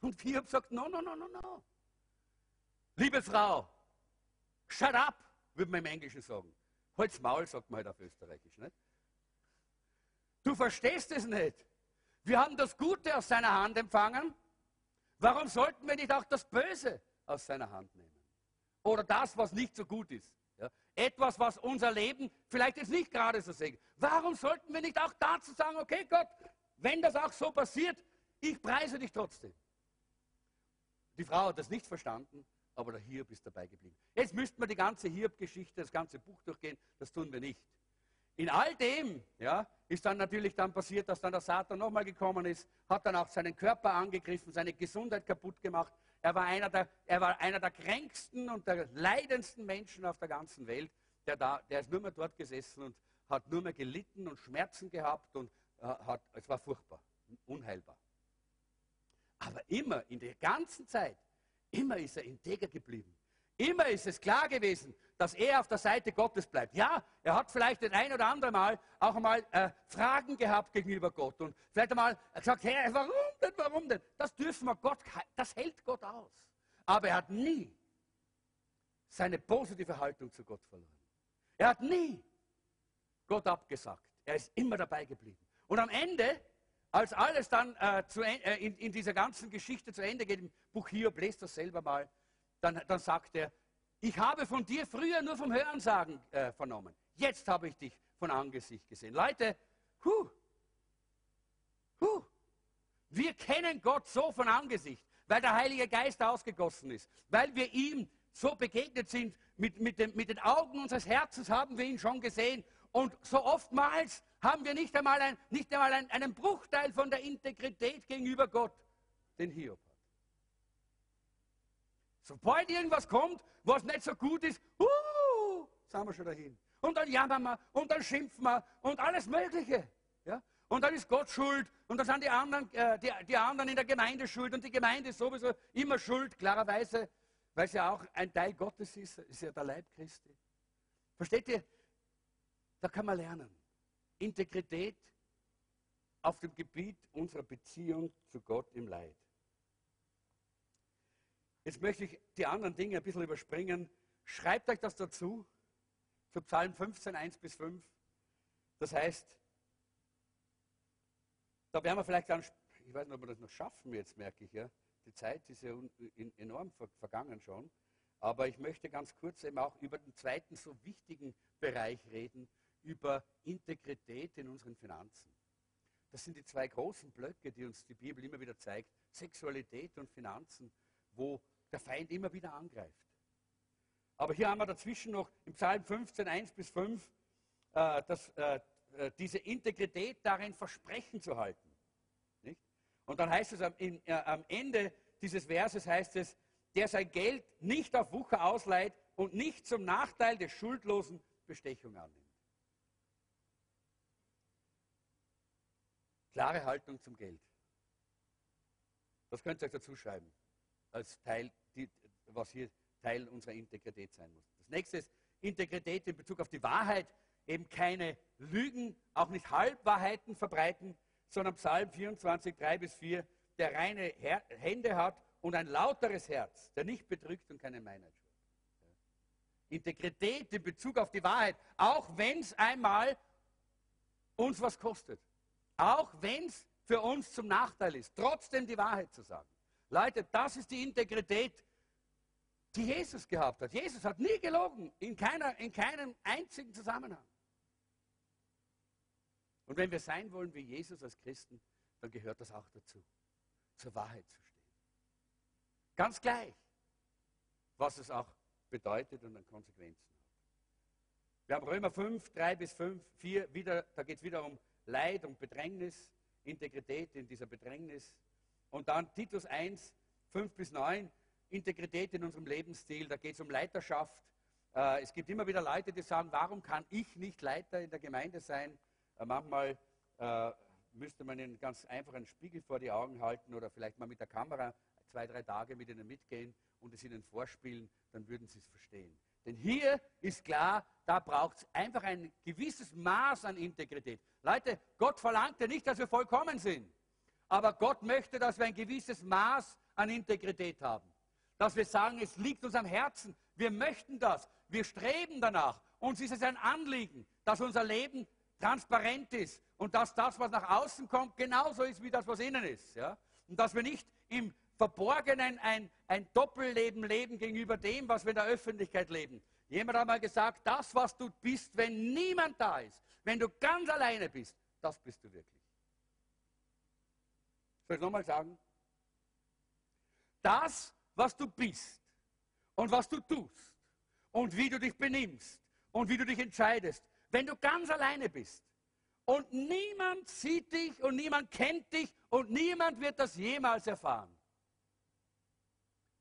Und habe gesagt, no, no, no, no, no. Liebe Frau, shut up, würde man im Englischen sagen. Halt's Maul, sagt man halt auf Österreichisch. Nicht? Du verstehst es nicht. Wir haben das Gute aus seiner Hand empfangen. Warum sollten wir nicht auch das Böse aus seiner Hand nehmen. Oder das, was nicht so gut ist. Etwas, was unser Leben vielleicht jetzt nicht gerade so segnet. Warum sollten wir nicht auch dazu sagen, okay Gott, wenn das auch so passiert, ich preise dich trotzdem. Die Frau hat das nicht verstanden, aber der Hiob ist dabei geblieben. Jetzt müssten wir die ganze Hiob-Geschichte, das ganze Buch durchgehen, das tun wir nicht. In all dem ja, ist dann natürlich dann passiert, dass dann der Satan nochmal gekommen ist, hat dann auch seinen Körper angegriffen, seine Gesundheit kaputt gemacht, Er war einer der, er war einer der kränksten und der leidendsten Menschen auf der ganzen Welt. Der, da, der ist nur mehr dort gesessen und hat nur mehr gelitten und Schmerzen gehabt und äh, hat, es war furchtbar, unheilbar. Aber immer, in der ganzen Zeit, immer ist er integer geblieben. Immer ist es klar gewesen, dass er auf der Seite Gottes bleibt. Ja, er hat vielleicht das ein oder andere Mal auch einmal äh, Fragen gehabt gegenüber Gott und vielleicht einmal gesagt, Herr, warum denn, warum denn? Das dürfen wir Gott, das hält Gott aus. Aber er hat nie seine positive Haltung zu Gott verloren. Er hat nie Gott abgesagt. Er ist immer dabei geblieben. Und am Ende, als alles dann äh, zu, äh, in, in, dieser ganzen Geschichte zu Ende geht, im Buch Hiob, lest das selber mal, dann, dann sagt er, ich habe von dir früher nur vom Hörensagen äh, vernommen. Jetzt habe ich dich von Angesicht gesehen. Leute, hu, wir kennen Gott so von Angesicht, weil der Heilige Geist ausgegossen ist, weil wir ihm so begegnet sind, mit, mit, dem, mit den Augen unseres Herzens haben wir ihn schon gesehen. Und so oftmals haben wir nicht einmal, ein, nicht einmal ein, einen Bruchteil von der Integrität gegenüber Gott, den Hiob hat. Sobald irgendwas kommt, was nicht so gut ist, uh, sind wir schon dahin. Und dann jammern wir und dann schimpfen wir und alles Mögliche. Ja? Und dann ist Gott schuld und dann sind die anderen, äh, die, die anderen in der Gemeinde schuld und die Gemeinde ist sowieso immer schuld, klarerweise, weil sie auch ein Teil Gottes ist, ist ja der Leib Christi. Versteht ihr? Da kann man lernen. Integrität auf dem Gebiet unserer Beziehung zu Gott im Leid. Jetzt möchte ich die anderen Dinge ein bisschen überspringen. Schreibt euch das dazu, zu Psalm 15, 1 bis 5. Das heißt, da werden wir vielleicht dann, ich weiß nicht, ob wir das noch schaffen jetzt, merke ich, ja. Die Zeit ist ja enorm vergangen schon. Aber ich möchte ganz kurz eben auch über den zweiten so wichtigen Bereich reden, über Integrität in unseren Finanzen. Das sind die zwei großen Blöcke, die uns die Bibel immer wieder zeigt. Sexualität und Finanzen, wo der Feind immer wieder angreift. Aber hier haben wir dazwischen noch im Psalm 15, 1 bis 5, äh, das, äh, äh, diese Integrität darin, Versprechen zu halten. Nicht? Und dann heißt es am, in, äh, am Ende dieses Verses, heißt es, der sein Geld nicht auf Wucher ausleiht und nicht zum Nachteil des Schuldlosen Bestechung annimmt. Klare Haltung zum Geld. Das könnt ihr euch dazu schreiben als Teil, die, was hier Teil unserer Integrität sein muss. Das nächste ist Integrität in Bezug auf die Wahrheit, eben keine Lügen, auch nicht Halbwahrheiten verbreiten, sondern Psalm 24, 3 bis 4, der reine Her Hände hat und ein lauteres Herz, der nicht betrügt und keine Meinheit schuld. Integrität in Bezug auf die Wahrheit, auch wenn es einmal uns was kostet, auch wenn es für uns zum Nachteil ist, trotzdem die Wahrheit zu sagen. Leute, das ist die Integrität, die Jesus gehabt hat. Jesus hat nie gelogen, in, keiner, in keinem einzigen Zusammenhang. Und wenn wir sein wollen wie Jesus als Christen, dann gehört das auch dazu, zur Wahrheit zu stehen. Ganz gleich, was es auch bedeutet und an Konsequenzen hat. Wir haben Römer 5, 3 bis 5, 4, wieder, da geht es wieder um Leid, um Bedrängnis, Integrität in dieser Bedrängnis, und dann Titus 1, 5 bis 9, Integrität in unserem Lebensstil, da geht es um Leiterschaft. Äh, es gibt immer wieder Leute, die sagen, warum kann ich nicht Leiter in der Gemeinde sein? Äh, manchmal äh, müsste man ihnen ganz einfach einen Spiegel vor die Augen halten oder vielleicht mal mit der Kamera zwei, drei Tage mit ihnen mitgehen und es ihnen vorspielen, dann würden sie es verstehen. Denn hier ist klar, da braucht es einfach ein gewisses Maß an Integrität. Leute, Gott verlangt ja nicht, dass wir vollkommen sind. Aber Gott möchte, dass wir ein gewisses Maß an Integrität haben. Dass wir sagen, es liegt uns am Herzen. Wir möchten das. Wir streben danach. Uns ist es ein Anliegen, dass unser Leben transparent ist und dass das, was nach außen kommt, genauso ist wie das, was innen ist. Ja? Und dass wir nicht im Verborgenen ein, ein Doppelleben leben gegenüber dem, was wir in der Öffentlichkeit leben. Jemand hat mal gesagt, das, was du bist, wenn niemand da ist, wenn du ganz alleine bist, das bist du wirklich. Soll ich nochmal sagen? Das, was du bist und was du tust und wie du dich benimmst und wie du dich entscheidest, wenn du ganz alleine bist und niemand sieht dich und niemand kennt dich und niemand wird das jemals erfahren,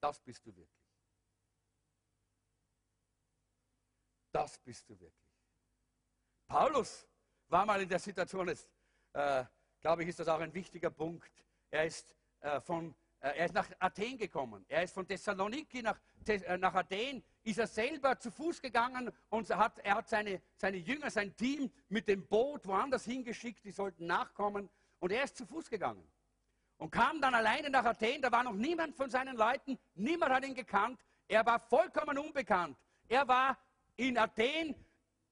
Das bist du wirklich. Das bist du wirklich. Paulus war mal in der Situation, jetzt äh, glaube ich, ist das auch ein wichtiger Punkt. Er ist, äh, von, er ist nach Athen gekommen. Er ist von Thessaloniki nach, äh, nach Athen, ist er selber zu Fuß gegangen und hat, er hat seine, seine Jünger, sein Team mit dem Boot woanders hingeschickt, die sollten nachkommen. Und er ist zu Fuß gegangen und kam dann alleine nach Athen. Da war noch niemand von seinen Leuten, niemand hat ihn gekannt. Er war vollkommen unbekannt. Er war in Athen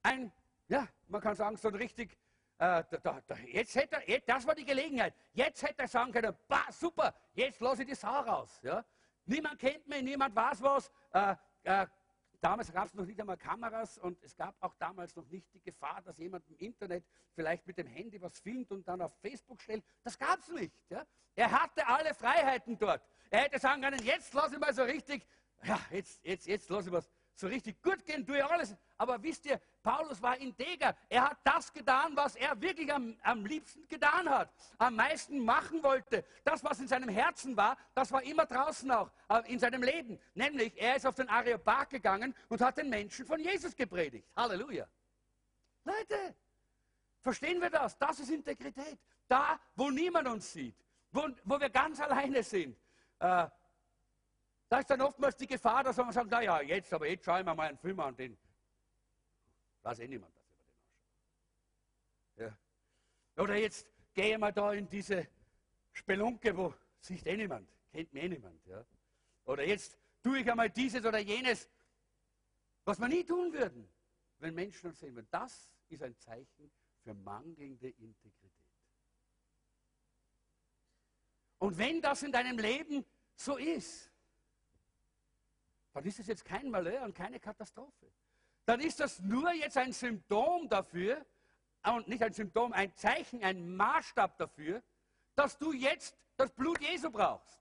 ein, ja, man kann sagen, so ein richtig, äh, da, da, jetzt hätte er, das war die Gelegenheit. Jetzt hätte er sagen können, bah, super, jetzt lasse ich die Sau raus. Ja? Niemand kennt mich, niemand weiß was. Äh, äh, damals gab es noch nicht einmal Kameras und es gab auch damals noch nicht die Gefahr, dass jemand im Internet vielleicht mit dem Handy was filmt und dann auf Facebook stellt. Das gab es nicht. Ja? Er hatte alle Freiheiten dort. Er hätte sagen können, jetzt lasse ich mal so richtig, ja, jetzt, jetzt, jetzt lasse ich was so richtig gut gehen, tue ich alles. Aber wisst ihr, Paulus war integer. Er hat das getan, was er wirklich am, am liebsten getan hat, am meisten machen wollte. Das, was in seinem Herzen war, das war immer draußen auch äh, in seinem Leben. Nämlich, er ist auf den Areopag gegangen und hat den Menschen von Jesus gepredigt. Halleluja. Leute, verstehen wir das? Das ist Integrität. Da, wo niemand uns sieht, wo, wo wir ganz alleine sind. Äh, da ist dann oftmals die Gefahr, dass man sagt, naja, jetzt, aber jetzt schaue ich mir mal einen Film an, den weiß eh niemand, dass mir den anschaue. Ja. Oder jetzt gehe ich mal da in diese Spelunke, wo sieht eh niemand, kennt mir eh niemand. Ja. Oder jetzt tue ich einmal dieses oder jenes, was wir nie tun würden, wenn Menschen uns sehen würden. Das ist ein Zeichen für mangelnde Integrität. Und wenn das in deinem Leben so ist, dann ist es jetzt kein Malheur und keine Katastrophe. Dann ist das nur jetzt ein Symptom dafür, und nicht ein Symptom, ein Zeichen, ein Maßstab dafür, dass du jetzt das Blut Jesu brauchst.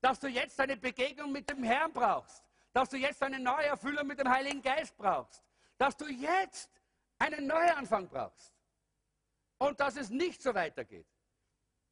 Dass du jetzt eine Begegnung mit dem Herrn brauchst. Dass du jetzt eine neue Erfüllung mit dem Heiligen Geist brauchst. Dass du jetzt einen Neuanfang brauchst. Und dass es nicht so weitergeht.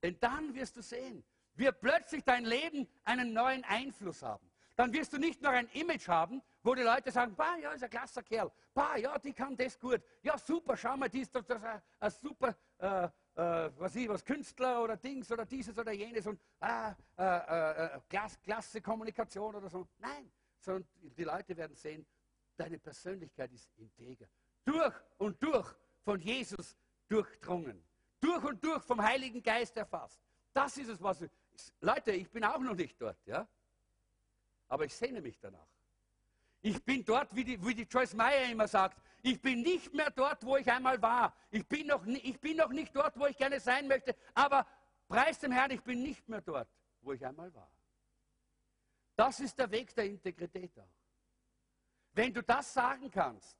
Denn dann wirst du sehen, wird plötzlich dein Leben einen neuen Einfluss haben dann wirst du nicht nur ein Image haben, wo die Leute sagen, bah, ja, ist ein klasser Kerl, bah, ja, die kann das gut, ja, super, schau mal, die ist doch ein, ein super, äh, äh, was ich, was Künstler oder Dings oder dieses oder jenes und ah, äh, äh, äh klasse, klasse Kommunikation oder so. Nein, sondern die Leute werden sehen, deine Persönlichkeit ist integer. Durch und durch von Jesus durchdrungen. Durch und durch vom Heiligen Geist erfasst. Das ist es, was. Ich, Leute, ich bin auch noch nicht dort, ja aber ich sehne mich danach. Ich bin dort, wie die, wie die Joyce Meyer immer sagt, ich bin nicht mehr dort, wo ich einmal war. Ich bin, noch, ich bin noch nicht dort, wo ich gerne sein möchte, aber preis dem Herrn, ich bin nicht mehr dort, wo ich einmal war. Das ist der Weg der Integrität auch. Wenn du das sagen kannst,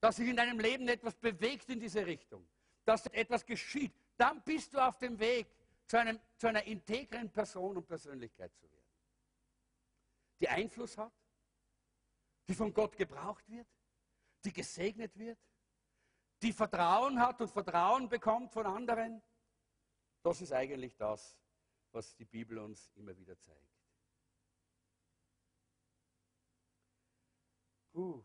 dass sich in deinem Leben etwas bewegt in diese Richtung, dass etwas geschieht, dann bist du auf dem Weg zu, einem, zu einer integren Person und Persönlichkeit zu werden die Einfluss hat, die von Gott gebraucht wird, die gesegnet wird, die Vertrauen hat und Vertrauen bekommt von anderen. Das ist eigentlich das, was die Bibel uns immer wieder zeigt. Puh,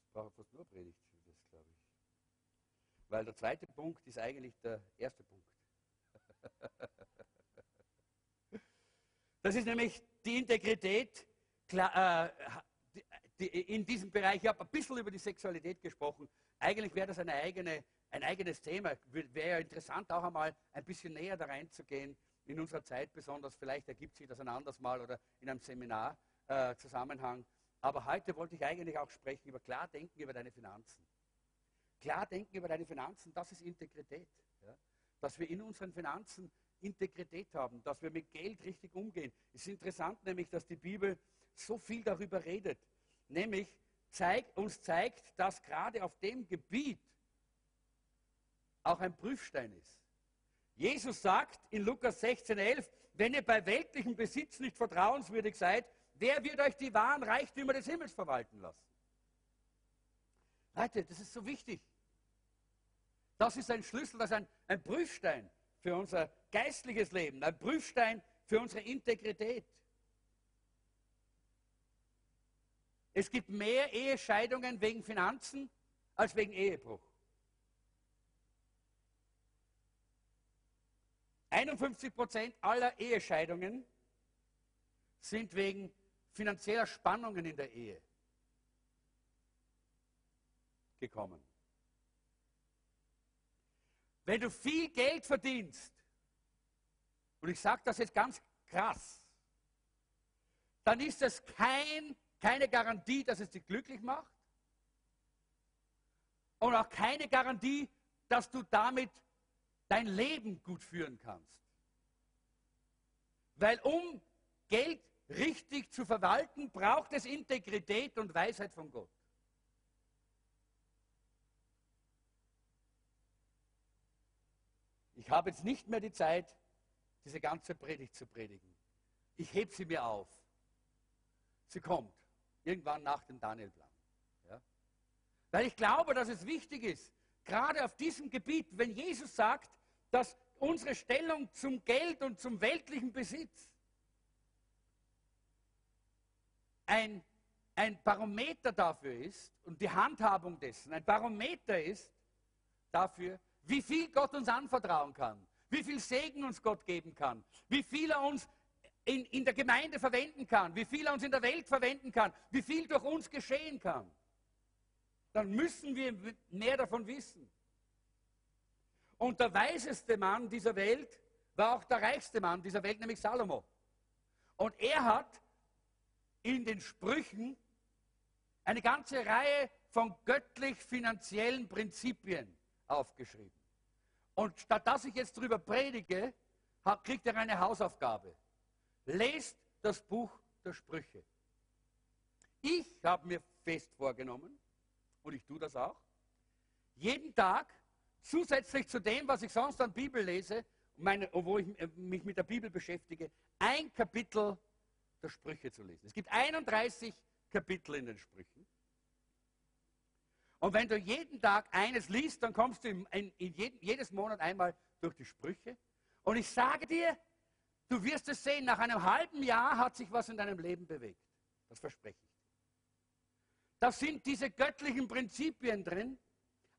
das braucht fast nur Predigt für das, glaube ich. Weil der zweite Punkt ist eigentlich der erste Punkt. *laughs* Das ist nämlich die Integrität klar, äh, in diesem Bereich. Ich habe ein bisschen über die Sexualität gesprochen. Eigentlich wäre das eine eigene, ein eigenes Thema. Wäre ja interessant, auch einmal ein bisschen näher da reinzugehen. In unserer Zeit besonders. Vielleicht ergibt sich das ein anderes Mal oder in einem Seminar äh, Zusammenhang. Aber heute wollte ich eigentlich auch sprechen über Klardenken über deine Finanzen. Klardenken über deine Finanzen, das ist Integrität. Ja? Dass wir in unseren Finanzen Integrität haben, dass wir mit Geld richtig umgehen. Es ist interessant nämlich, dass die Bibel so viel darüber redet, nämlich zeigt, uns zeigt, dass gerade auf dem Gebiet auch ein Prüfstein ist. Jesus sagt in Lukas 16,11, wenn ihr bei weltlichem Besitz nicht vertrauenswürdig seid, wer wird euch die wahren Reichtümer des Himmels verwalten lassen? Leute, das ist so wichtig. Das ist ein Schlüssel, das ist ein, ein Prüfstein für unser geistliches Leben, ein Prüfstein für unsere Integrität. Es gibt mehr Ehescheidungen wegen Finanzen als wegen Ehebruch. 51 Prozent aller Ehescheidungen sind wegen finanzieller Spannungen in der Ehe gekommen. Wenn du viel Geld verdienst, und ich sage das jetzt ganz krass, dann ist es kein, keine Garantie, dass es dich glücklich macht und auch keine Garantie, dass du damit dein Leben gut führen kannst. Weil um Geld richtig zu verwalten, braucht es Integrität und Weisheit von Gott. Ich habe jetzt nicht mehr die Zeit, diese ganze Predigt zu predigen. Ich hebe sie mir auf. Sie kommt irgendwann nach dem Danielplan. Ja? Weil ich glaube, dass es wichtig ist, gerade auf diesem Gebiet, wenn Jesus sagt, dass unsere Stellung zum Geld und zum weltlichen Besitz ein, ein Barometer dafür ist und die Handhabung dessen ein Barometer ist dafür, wie viel Gott uns anvertrauen kann, wie viel Segen uns Gott geben kann, wie viel er uns in, in der Gemeinde verwenden kann, wie viel er uns in der Welt verwenden kann, wie viel durch uns geschehen kann, dann müssen wir mehr davon wissen. Und der weiseste Mann dieser Welt war auch der reichste Mann dieser Welt, nämlich Salomo. Und er hat in den Sprüchen eine ganze Reihe von göttlich-finanziellen Prinzipien aufgeschrieben. Und statt dass ich jetzt darüber predige, kriegt er eine Hausaufgabe. Lest das Buch der Sprüche. Ich habe mir fest vorgenommen, und ich tue das auch, jeden Tag zusätzlich zu dem, was ich sonst an Bibel lese, meine, wo ich äh, mich mit der Bibel beschäftige, ein Kapitel der Sprüche zu lesen. Es gibt 31 Kapitel in den Sprüchen. Und wenn du jeden Tag eines liest, dann kommst du in, in, in jeden, jedes Monat einmal durch die Sprüche. Und ich sage dir, du wirst es sehen, nach einem halben Jahr hat sich was in deinem Leben bewegt. Das verspreche ich. Da sind diese göttlichen Prinzipien drin,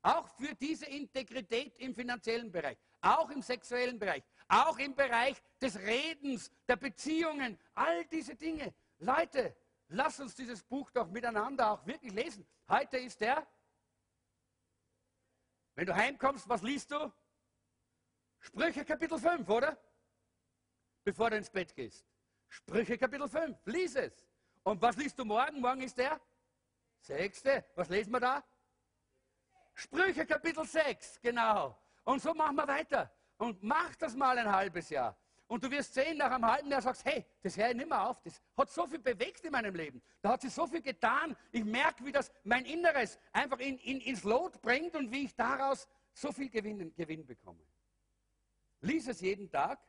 auch für diese Integrität im finanziellen Bereich, auch im sexuellen Bereich, auch im Bereich des Redens, der Beziehungen, all diese Dinge. Leute, lasst uns dieses Buch doch miteinander auch wirklich lesen. Heute ist der wenn du heimkommst, was liest du? Sprüche Kapitel 5, oder? Bevor du ins Bett gehst. Sprüche Kapitel 5, lies es. Und was liest du morgen? Morgen ist der sechste. Was lesen wir da? Sprüche Kapitel 6, genau. Und so machen wir weiter. Und mach das mal ein halbes Jahr. Und du wirst sehen, nach einem halben Jahr sagst, hey, das höre ich nicht mehr auf. Das hat so viel bewegt in meinem Leben. Da hat sich so viel getan. Ich merke, wie das mein Inneres einfach in, in, ins Lot bringt und wie ich daraus so viel Gewinn, Gewinn bekomme. Lies es jeden Tag.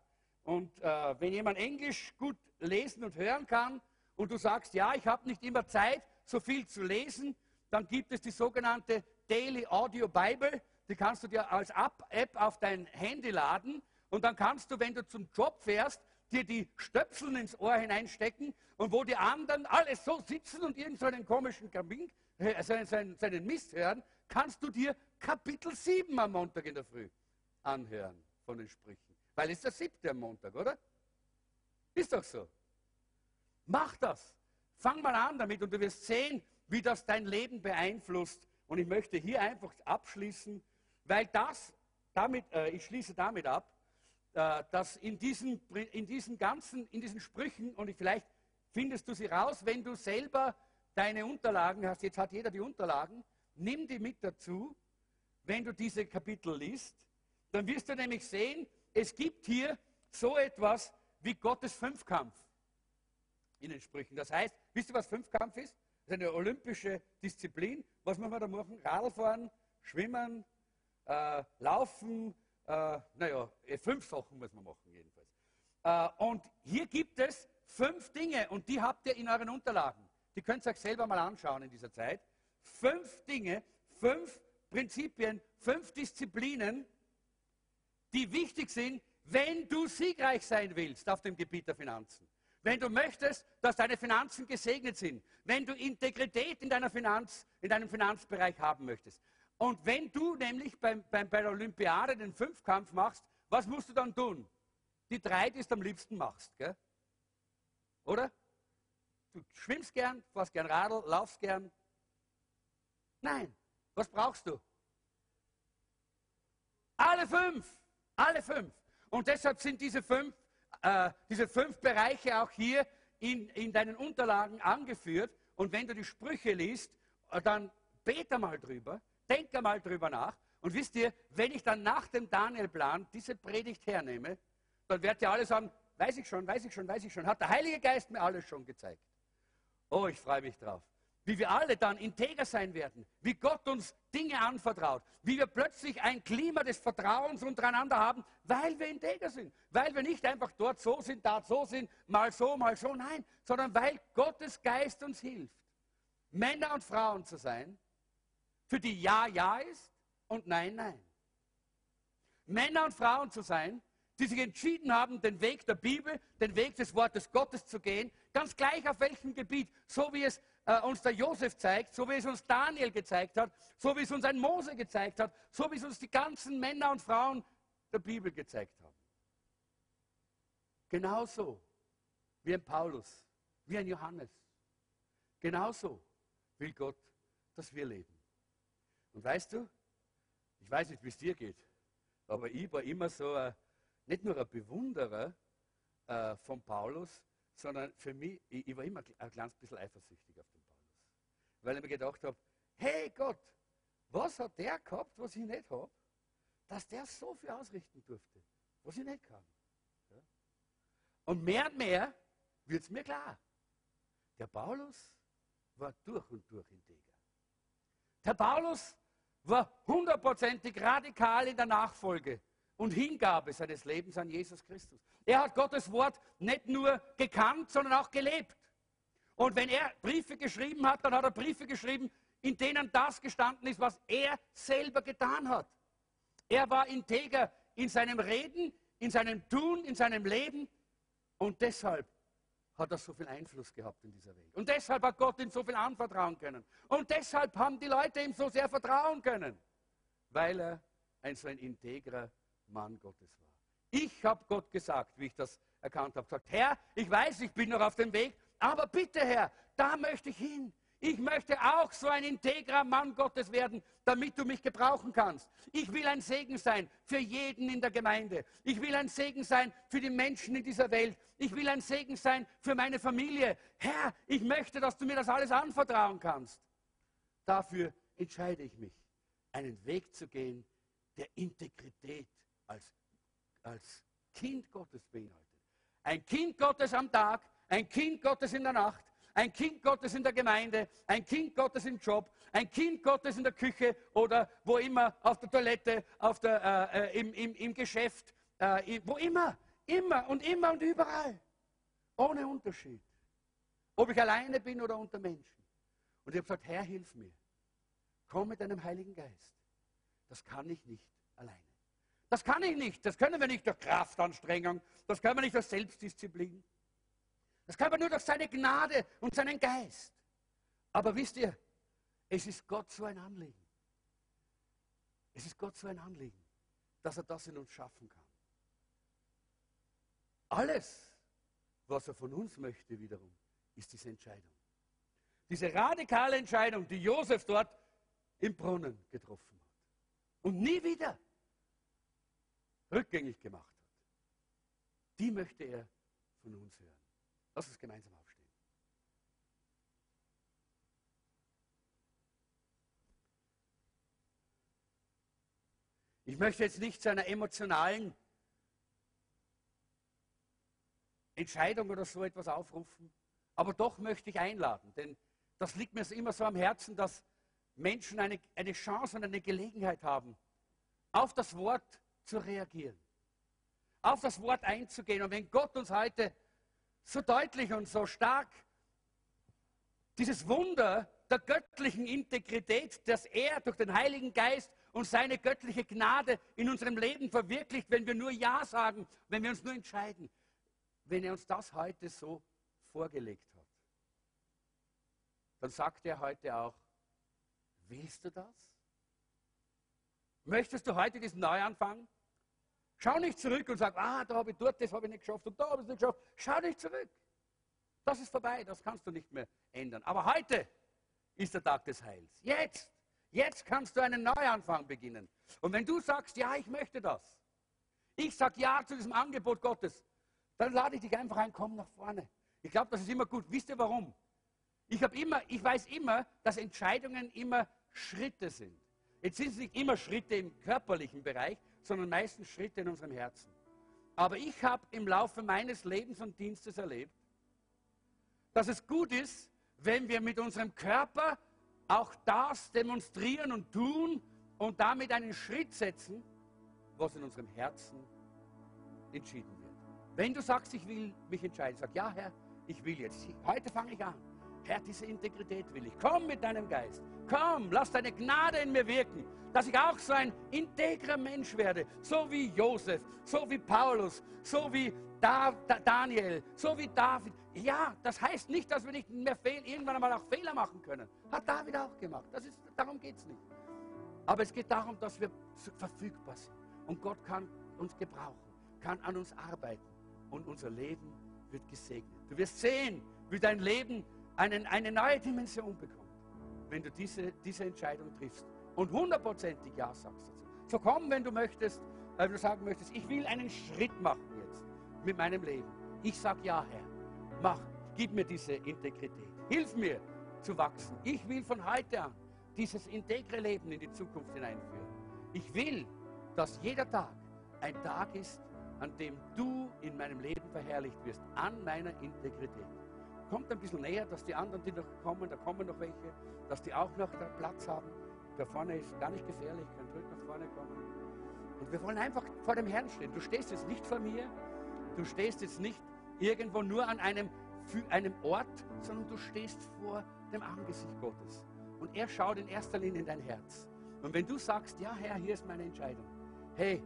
Und äh, wenn jemand Englisch gut lesen und hören kann und du sagst, ja, ich habe nicht immer Zeit, so viel zu lesen, dann gibt es die sogenannte Daily Audio Bible. Die kannst du dir als App auf dein Handy laden und dann kannst du, wenn du zum Job fährst, dir die Stöpseln ins Ohr hineinstecken und wo die anderen alles so sitzen und irgendeinen so komischen Kamin, äh, seinen, seinen, seinen Mist hören, kannst du dir Kapitel 7 am Montag in der Früh anhören von den Sprüchen. Weil es der siebte am Montag, oder? Ist doch so. Mach das. Fang mal an damit und du wirst sehen, wie das dein Leben beeinflusst. Und ich möchte hier einfach abschließen, weil das, damit, äh, ich schließe damit ab, dass in diesen, in diesen ganzen, in diesen Sprüchen, und vielleicht findest du sie raus, wenn du selber deine Unterlagen hast, jetzt hat jeder die Unterlagen, nimm die mit dazu, wenn du diese Kapitel liest, dann wirst du nämlich sehen, es gibt hier so etwas wie Gottes Fünfkampf in den Sprüchen. Das heißt, wisst ihr, was Fünfkampf ist? Das ist eine olympische Disziplin. Was muss man da machen? Radfahren, Schwimmen, äh, Laufen, äh, naja, äh, fünf Sachen muss man machen jedenfalls. Äh, und hier gibt es fünf Dinge und die habt ihr in euren Unterlagen. Die könnt ihr euch selber mal anschauen in dieser Zeit. Fünf Dinge, fünf Prinzipien, fünf Disziplinen, die wichtig sind, wenn du siegreich sein willst auf dem Gebiet der Finanzen. wenn du möchtest, dass deine Finanzen gesegnet sind, wenn du Integrität in, Finanz, in deinem Finanzbereich haben möchtest. Und wenn du nämlich beim, beim, bei der Olympiade den Fünfkampf machst, was musst du dann tun? Die drei, die du am liebsten machst. Gell? Oder? Du schwimmst gern, fährst gern Radl, laufst gern. Nein. Was brauchst du? Alle fünf. Alle fünf. Und deshalb sind diese fünf, äh, diese fünf Bereiche auch hier in, in deinen Unterlagen angeführt. Und wenn du die Sprüche liest, äh, dann bete mal drüber, denke mal drüber nach. Und wisst ihr, wenn ich dann nach dem Daniel-Plan diese Predigt hernehme, dann werdet ihr alle sagen, weiß ich schon, weiß ich schon, weiß ich schon. Hat der Heilige Geist mir alles schon gezeigt. Oh, ich freue mich drauf wie wir alle dann integer sein werden, wie Gott uns Dinge anvertraut, wie wir plötzlich ein Klima des Vertrauens untereinander haben, weil wir integer sind, weil wir nicht einfach dort so sind, dort so sind, mal so, mal so, nein, sondern weil Gottes Geist uns hilft, Männer und Frauen zu sein, für die Ja, Ja ist und Nein, Nein. Männer und Frauen zu sein, die sich entschieden haben, den Weg der Bibel, den Weg des Wortes Gottes zu gehen, ganz gleich auf welchem Gebiet, so wie es äh, uns der Josef zeigt, so wie es uns Daniel gezeigt hat, so wie es uns ein Mose gezeigt hat, so wie es uns die ganzen Männer und Frauen der Bibel gezeigt haben. Genauso wie ein Paulus, wie ein Johannes. Genauso will Gott, dass wir leben. Und weißt du, ich weiß nicht, wie es dir geht, aber ich war immer so ein, nicht nur ein Bewunderer äh, von Paulus, sondern für mich, ich, ich war immer ein kleines bisschen eifersüchtig auf den Paulus. Weil ich mir gedacht habe, hey Gott, was hat der gehabt, was ich nicht habe, dass der so viel ausrichten durfte, was ich nicht kann. Ja? Und mehr und mehr wird es mir klar. Der Paulus war durch und durch integer. Der Paulus war hundertprozentig radikal in der Nachfolge und Hingabe seines Lebens an Jesus Christus. Er hat Gottes Wort nicht nur gekannt, sondern auch gelebt. Und wenn er Briefe geschrieben hat, dann hat er Briefe geschrieben, in denen das gestanden ist, was er selber getan hat. Er war integer in seinem Reden, in seinem Tun, in seinem Leben. Und deshalb hat er so viel Einfluss gehabt in dieser Welt. Und deshalb hat Gott ihm so viel anvertrauen können. Und deshalb haben die Leute ihm so sehr vertrauen können, weil er ein so ein integrer Mann Gottes war. Ich habe Gott gesagt, wie ich das erkannt habe, gesagt, Herr, ich weiß, ich bin noch auf dem Weg, aber bitte, Herr, da möchte ich hin. Ich möchte auch so ein integrer Mann Gottes werden, damit du mich gebrauchen kannst. Ich will ein Segen sein für jeden in der Gemeinde. Ich will ein Segen sein für die Menschen in dieser Welt. Ich will ein Segen sein für meine Familie. Herr, ich möchte, dass du mir das alles anvertrauen kannst. Dafür entscheide ich mich, einen Weg zu gehen der Integrität als, als Kind Gottes beinhaltet. Ein Kind Gottes am Tag, ein Kind Gottes in der Nacht, ein Kind Gottes in der Gemeinde, ein Kind Gottes im Job, ein Kind Gottes in der Küche oder wo immer, auf der Toilette, auf der, äh, äh im, im, im, Geschäft, äh, wo immer, immer und immer und überall. Ohne Unterschied. Ob ich alleine bin oder unter Menschen. Und ich habe gesagt, Herr, hilf mir. Komm mit deinem Heiligen Geist. Das kann ich nicht alleine. Das kann ich nicht. Das können wir nicht durch Kraftanstrengung. Das können wir nicht durch Selbstdisziplin. Das kann man nur durch seine Gnade und seinen Geist. Aber wisst ihr, es ist Gott so ein Anliegen. Es ist Gott so ein Anliegen, dass er das in uns schaffen kann. Alles, was er von uns möchte wiederum, ist diese Entscheidung. Diese radikale Entscheidung, die Josef dort im Brunnen getroffen hat. Und nie wieder rückgängig gemacht hat, die möchte er von uns hören. Lass uns gemeinsam aufstehen. Ich möchte jetzt nicht zu einer emotionalen Entscheidung oder so etwas aufrufen, aber doch möchte ich einladen, denn das liegt mir immer so am Herzen, dass Menschen eine, eine Chance und eine Gelegenheit haben, auf das Wort zu reagieren, auf das Wort einzugehen. Und wenn Gott uns heute so deutlich und so stark dieses Wunder der göttlichen Integrität, dass er durch den Heiligen Geist und seine göttliche Gnade in unserem Leben verwirklicht, wenn wir nur Ja sagen, wenn wir uns nur entscheiden. Wenn er uns das heute so vorgelegt hat, dann sagt er heute auch, willst du das? Möchtest du heute diesen Neuanfang? Schau nicht zurück und sag, ah, da habe ich dort, das habe ich nicht geschafft und da habe ich es nicht geschafft. Schau nicht zurück. Das ist vorbei, das kannst du nicht mehr ändern. Aber heute ist der Tag des Heils. Jetzt, jetzt kannst du einen Neuanfang beginnen. Und wenn du sagst, ja, ich möchte das, ich sage ja zu diesem Angebot Gottes, dann lade ich dich einfach ein, komm nach vorne. Ich glaube, das ist immer gut. Wisst ihr warum? Ich, immer, ich weiß immer, dass Entscheidungen immer Schritte sind. Jetzt sind es nicht immer Schritte im körperlichen Bereich, sondern meistens Schritte in unserem Herzen. Aber ich habe im Laufe meines Lebens und Dienstes erlebt, dass es gut ist, wenn wir mit unserem Körper auch das demonstrieren und tun und damit einen Schritt setzen, was in unserem Herzen entschieden wird. Wenn du sagst, ich will mich entscheiden, sag, ja Herr, ich will jetzt. Heute fange ich an. Herr, diese Integrität will ich. Komm mit deinem Geist. Komm, lass deine Gnade in mir wirken, dass ich auch so ein integrer Mensch werde, so wie Josef, so wie Paulus, so wie da, da, Daniel, so wie David. Ja, das heißt nicht, dass wir nicht mehr fehl, irgendwann einmal auch Fehler machen können. Hat David auch gemacht. Das ist, darum geht es nicht. Aber es geht darum, dass wir verfügbar sind. Und Gott kann uns gebrauchen, kann an uns arbeiten. Und unser Leben wird gesegnet. Du wirst sehen, wie dein Leben einen, eine neue Dimension bekommt, wenn du diese, diese Entscheidung triffst und hundertprozentig Ja sagst dazu. So komm, wenn du möchtest, äh, wenn du sagen möchtest, ich will einen Schritt machen jetzt mit meinem Leben. Ich sage Ja, Herr. Mach, gib mir diese Integrität. Hilf mir zu wachsen. Ich will von heute an dieses integre Leben in die Zukunft hineinführen. Ich will, dass jeder Tag ein Tag ist, an dem du in meinem Leben verherrlicht wirst, an meiner Integrität. Kommt ein bisschen näher, dass die anderen, die noch kommen, da kommen noch welche, dass die auch noch Platz haben. Da vorne ist gar nicht gefährlich, könnt ruhig nach vorne kommen. Und wir wollen einfach vor dem Herrn stehen. Du stehst jetzt nicht vor mir, du stehst jetzt nicht irgendwo nur an einem, einem Ort, sondern du stehst vor dem Angesicht Gottes. Und er schaut in erster Linie in dein Herz. Und wenn du sagst, ja Herr, hier ist meine Entscheidung. Hey,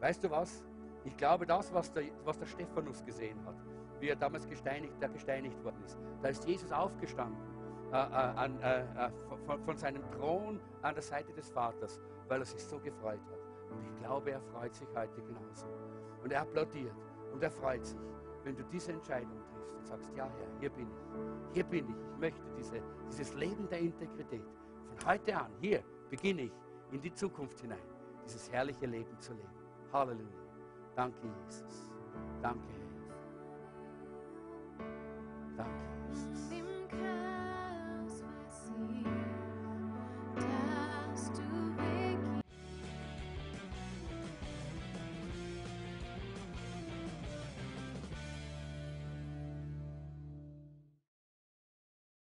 weißt du was? Ich glaube, das, was der, was der Stephanus gesehen hat, wie er damals gesteinigt, der gesteinigt worden ist, da ist Jesus aufgestanden äh, äh, an, äh, äh, von, von, seinem Thron an der Seite des Vaters, weil er sich so gefreut hat. Und ich glaube, er freut sich heute genauso. Und er applaudiert und er freut sich, wenn du diese Entscheidung triffst und sagst, ja Herr, hier bin ich, hier bin ich, ich möchte diese, dieses Leben der Integrität von heute an, hier beginne ich in die Zukunft hinein, dieses herrliche Leben zu leben. Halleluja. Danke, Jesus. Danke, Herr. thousands.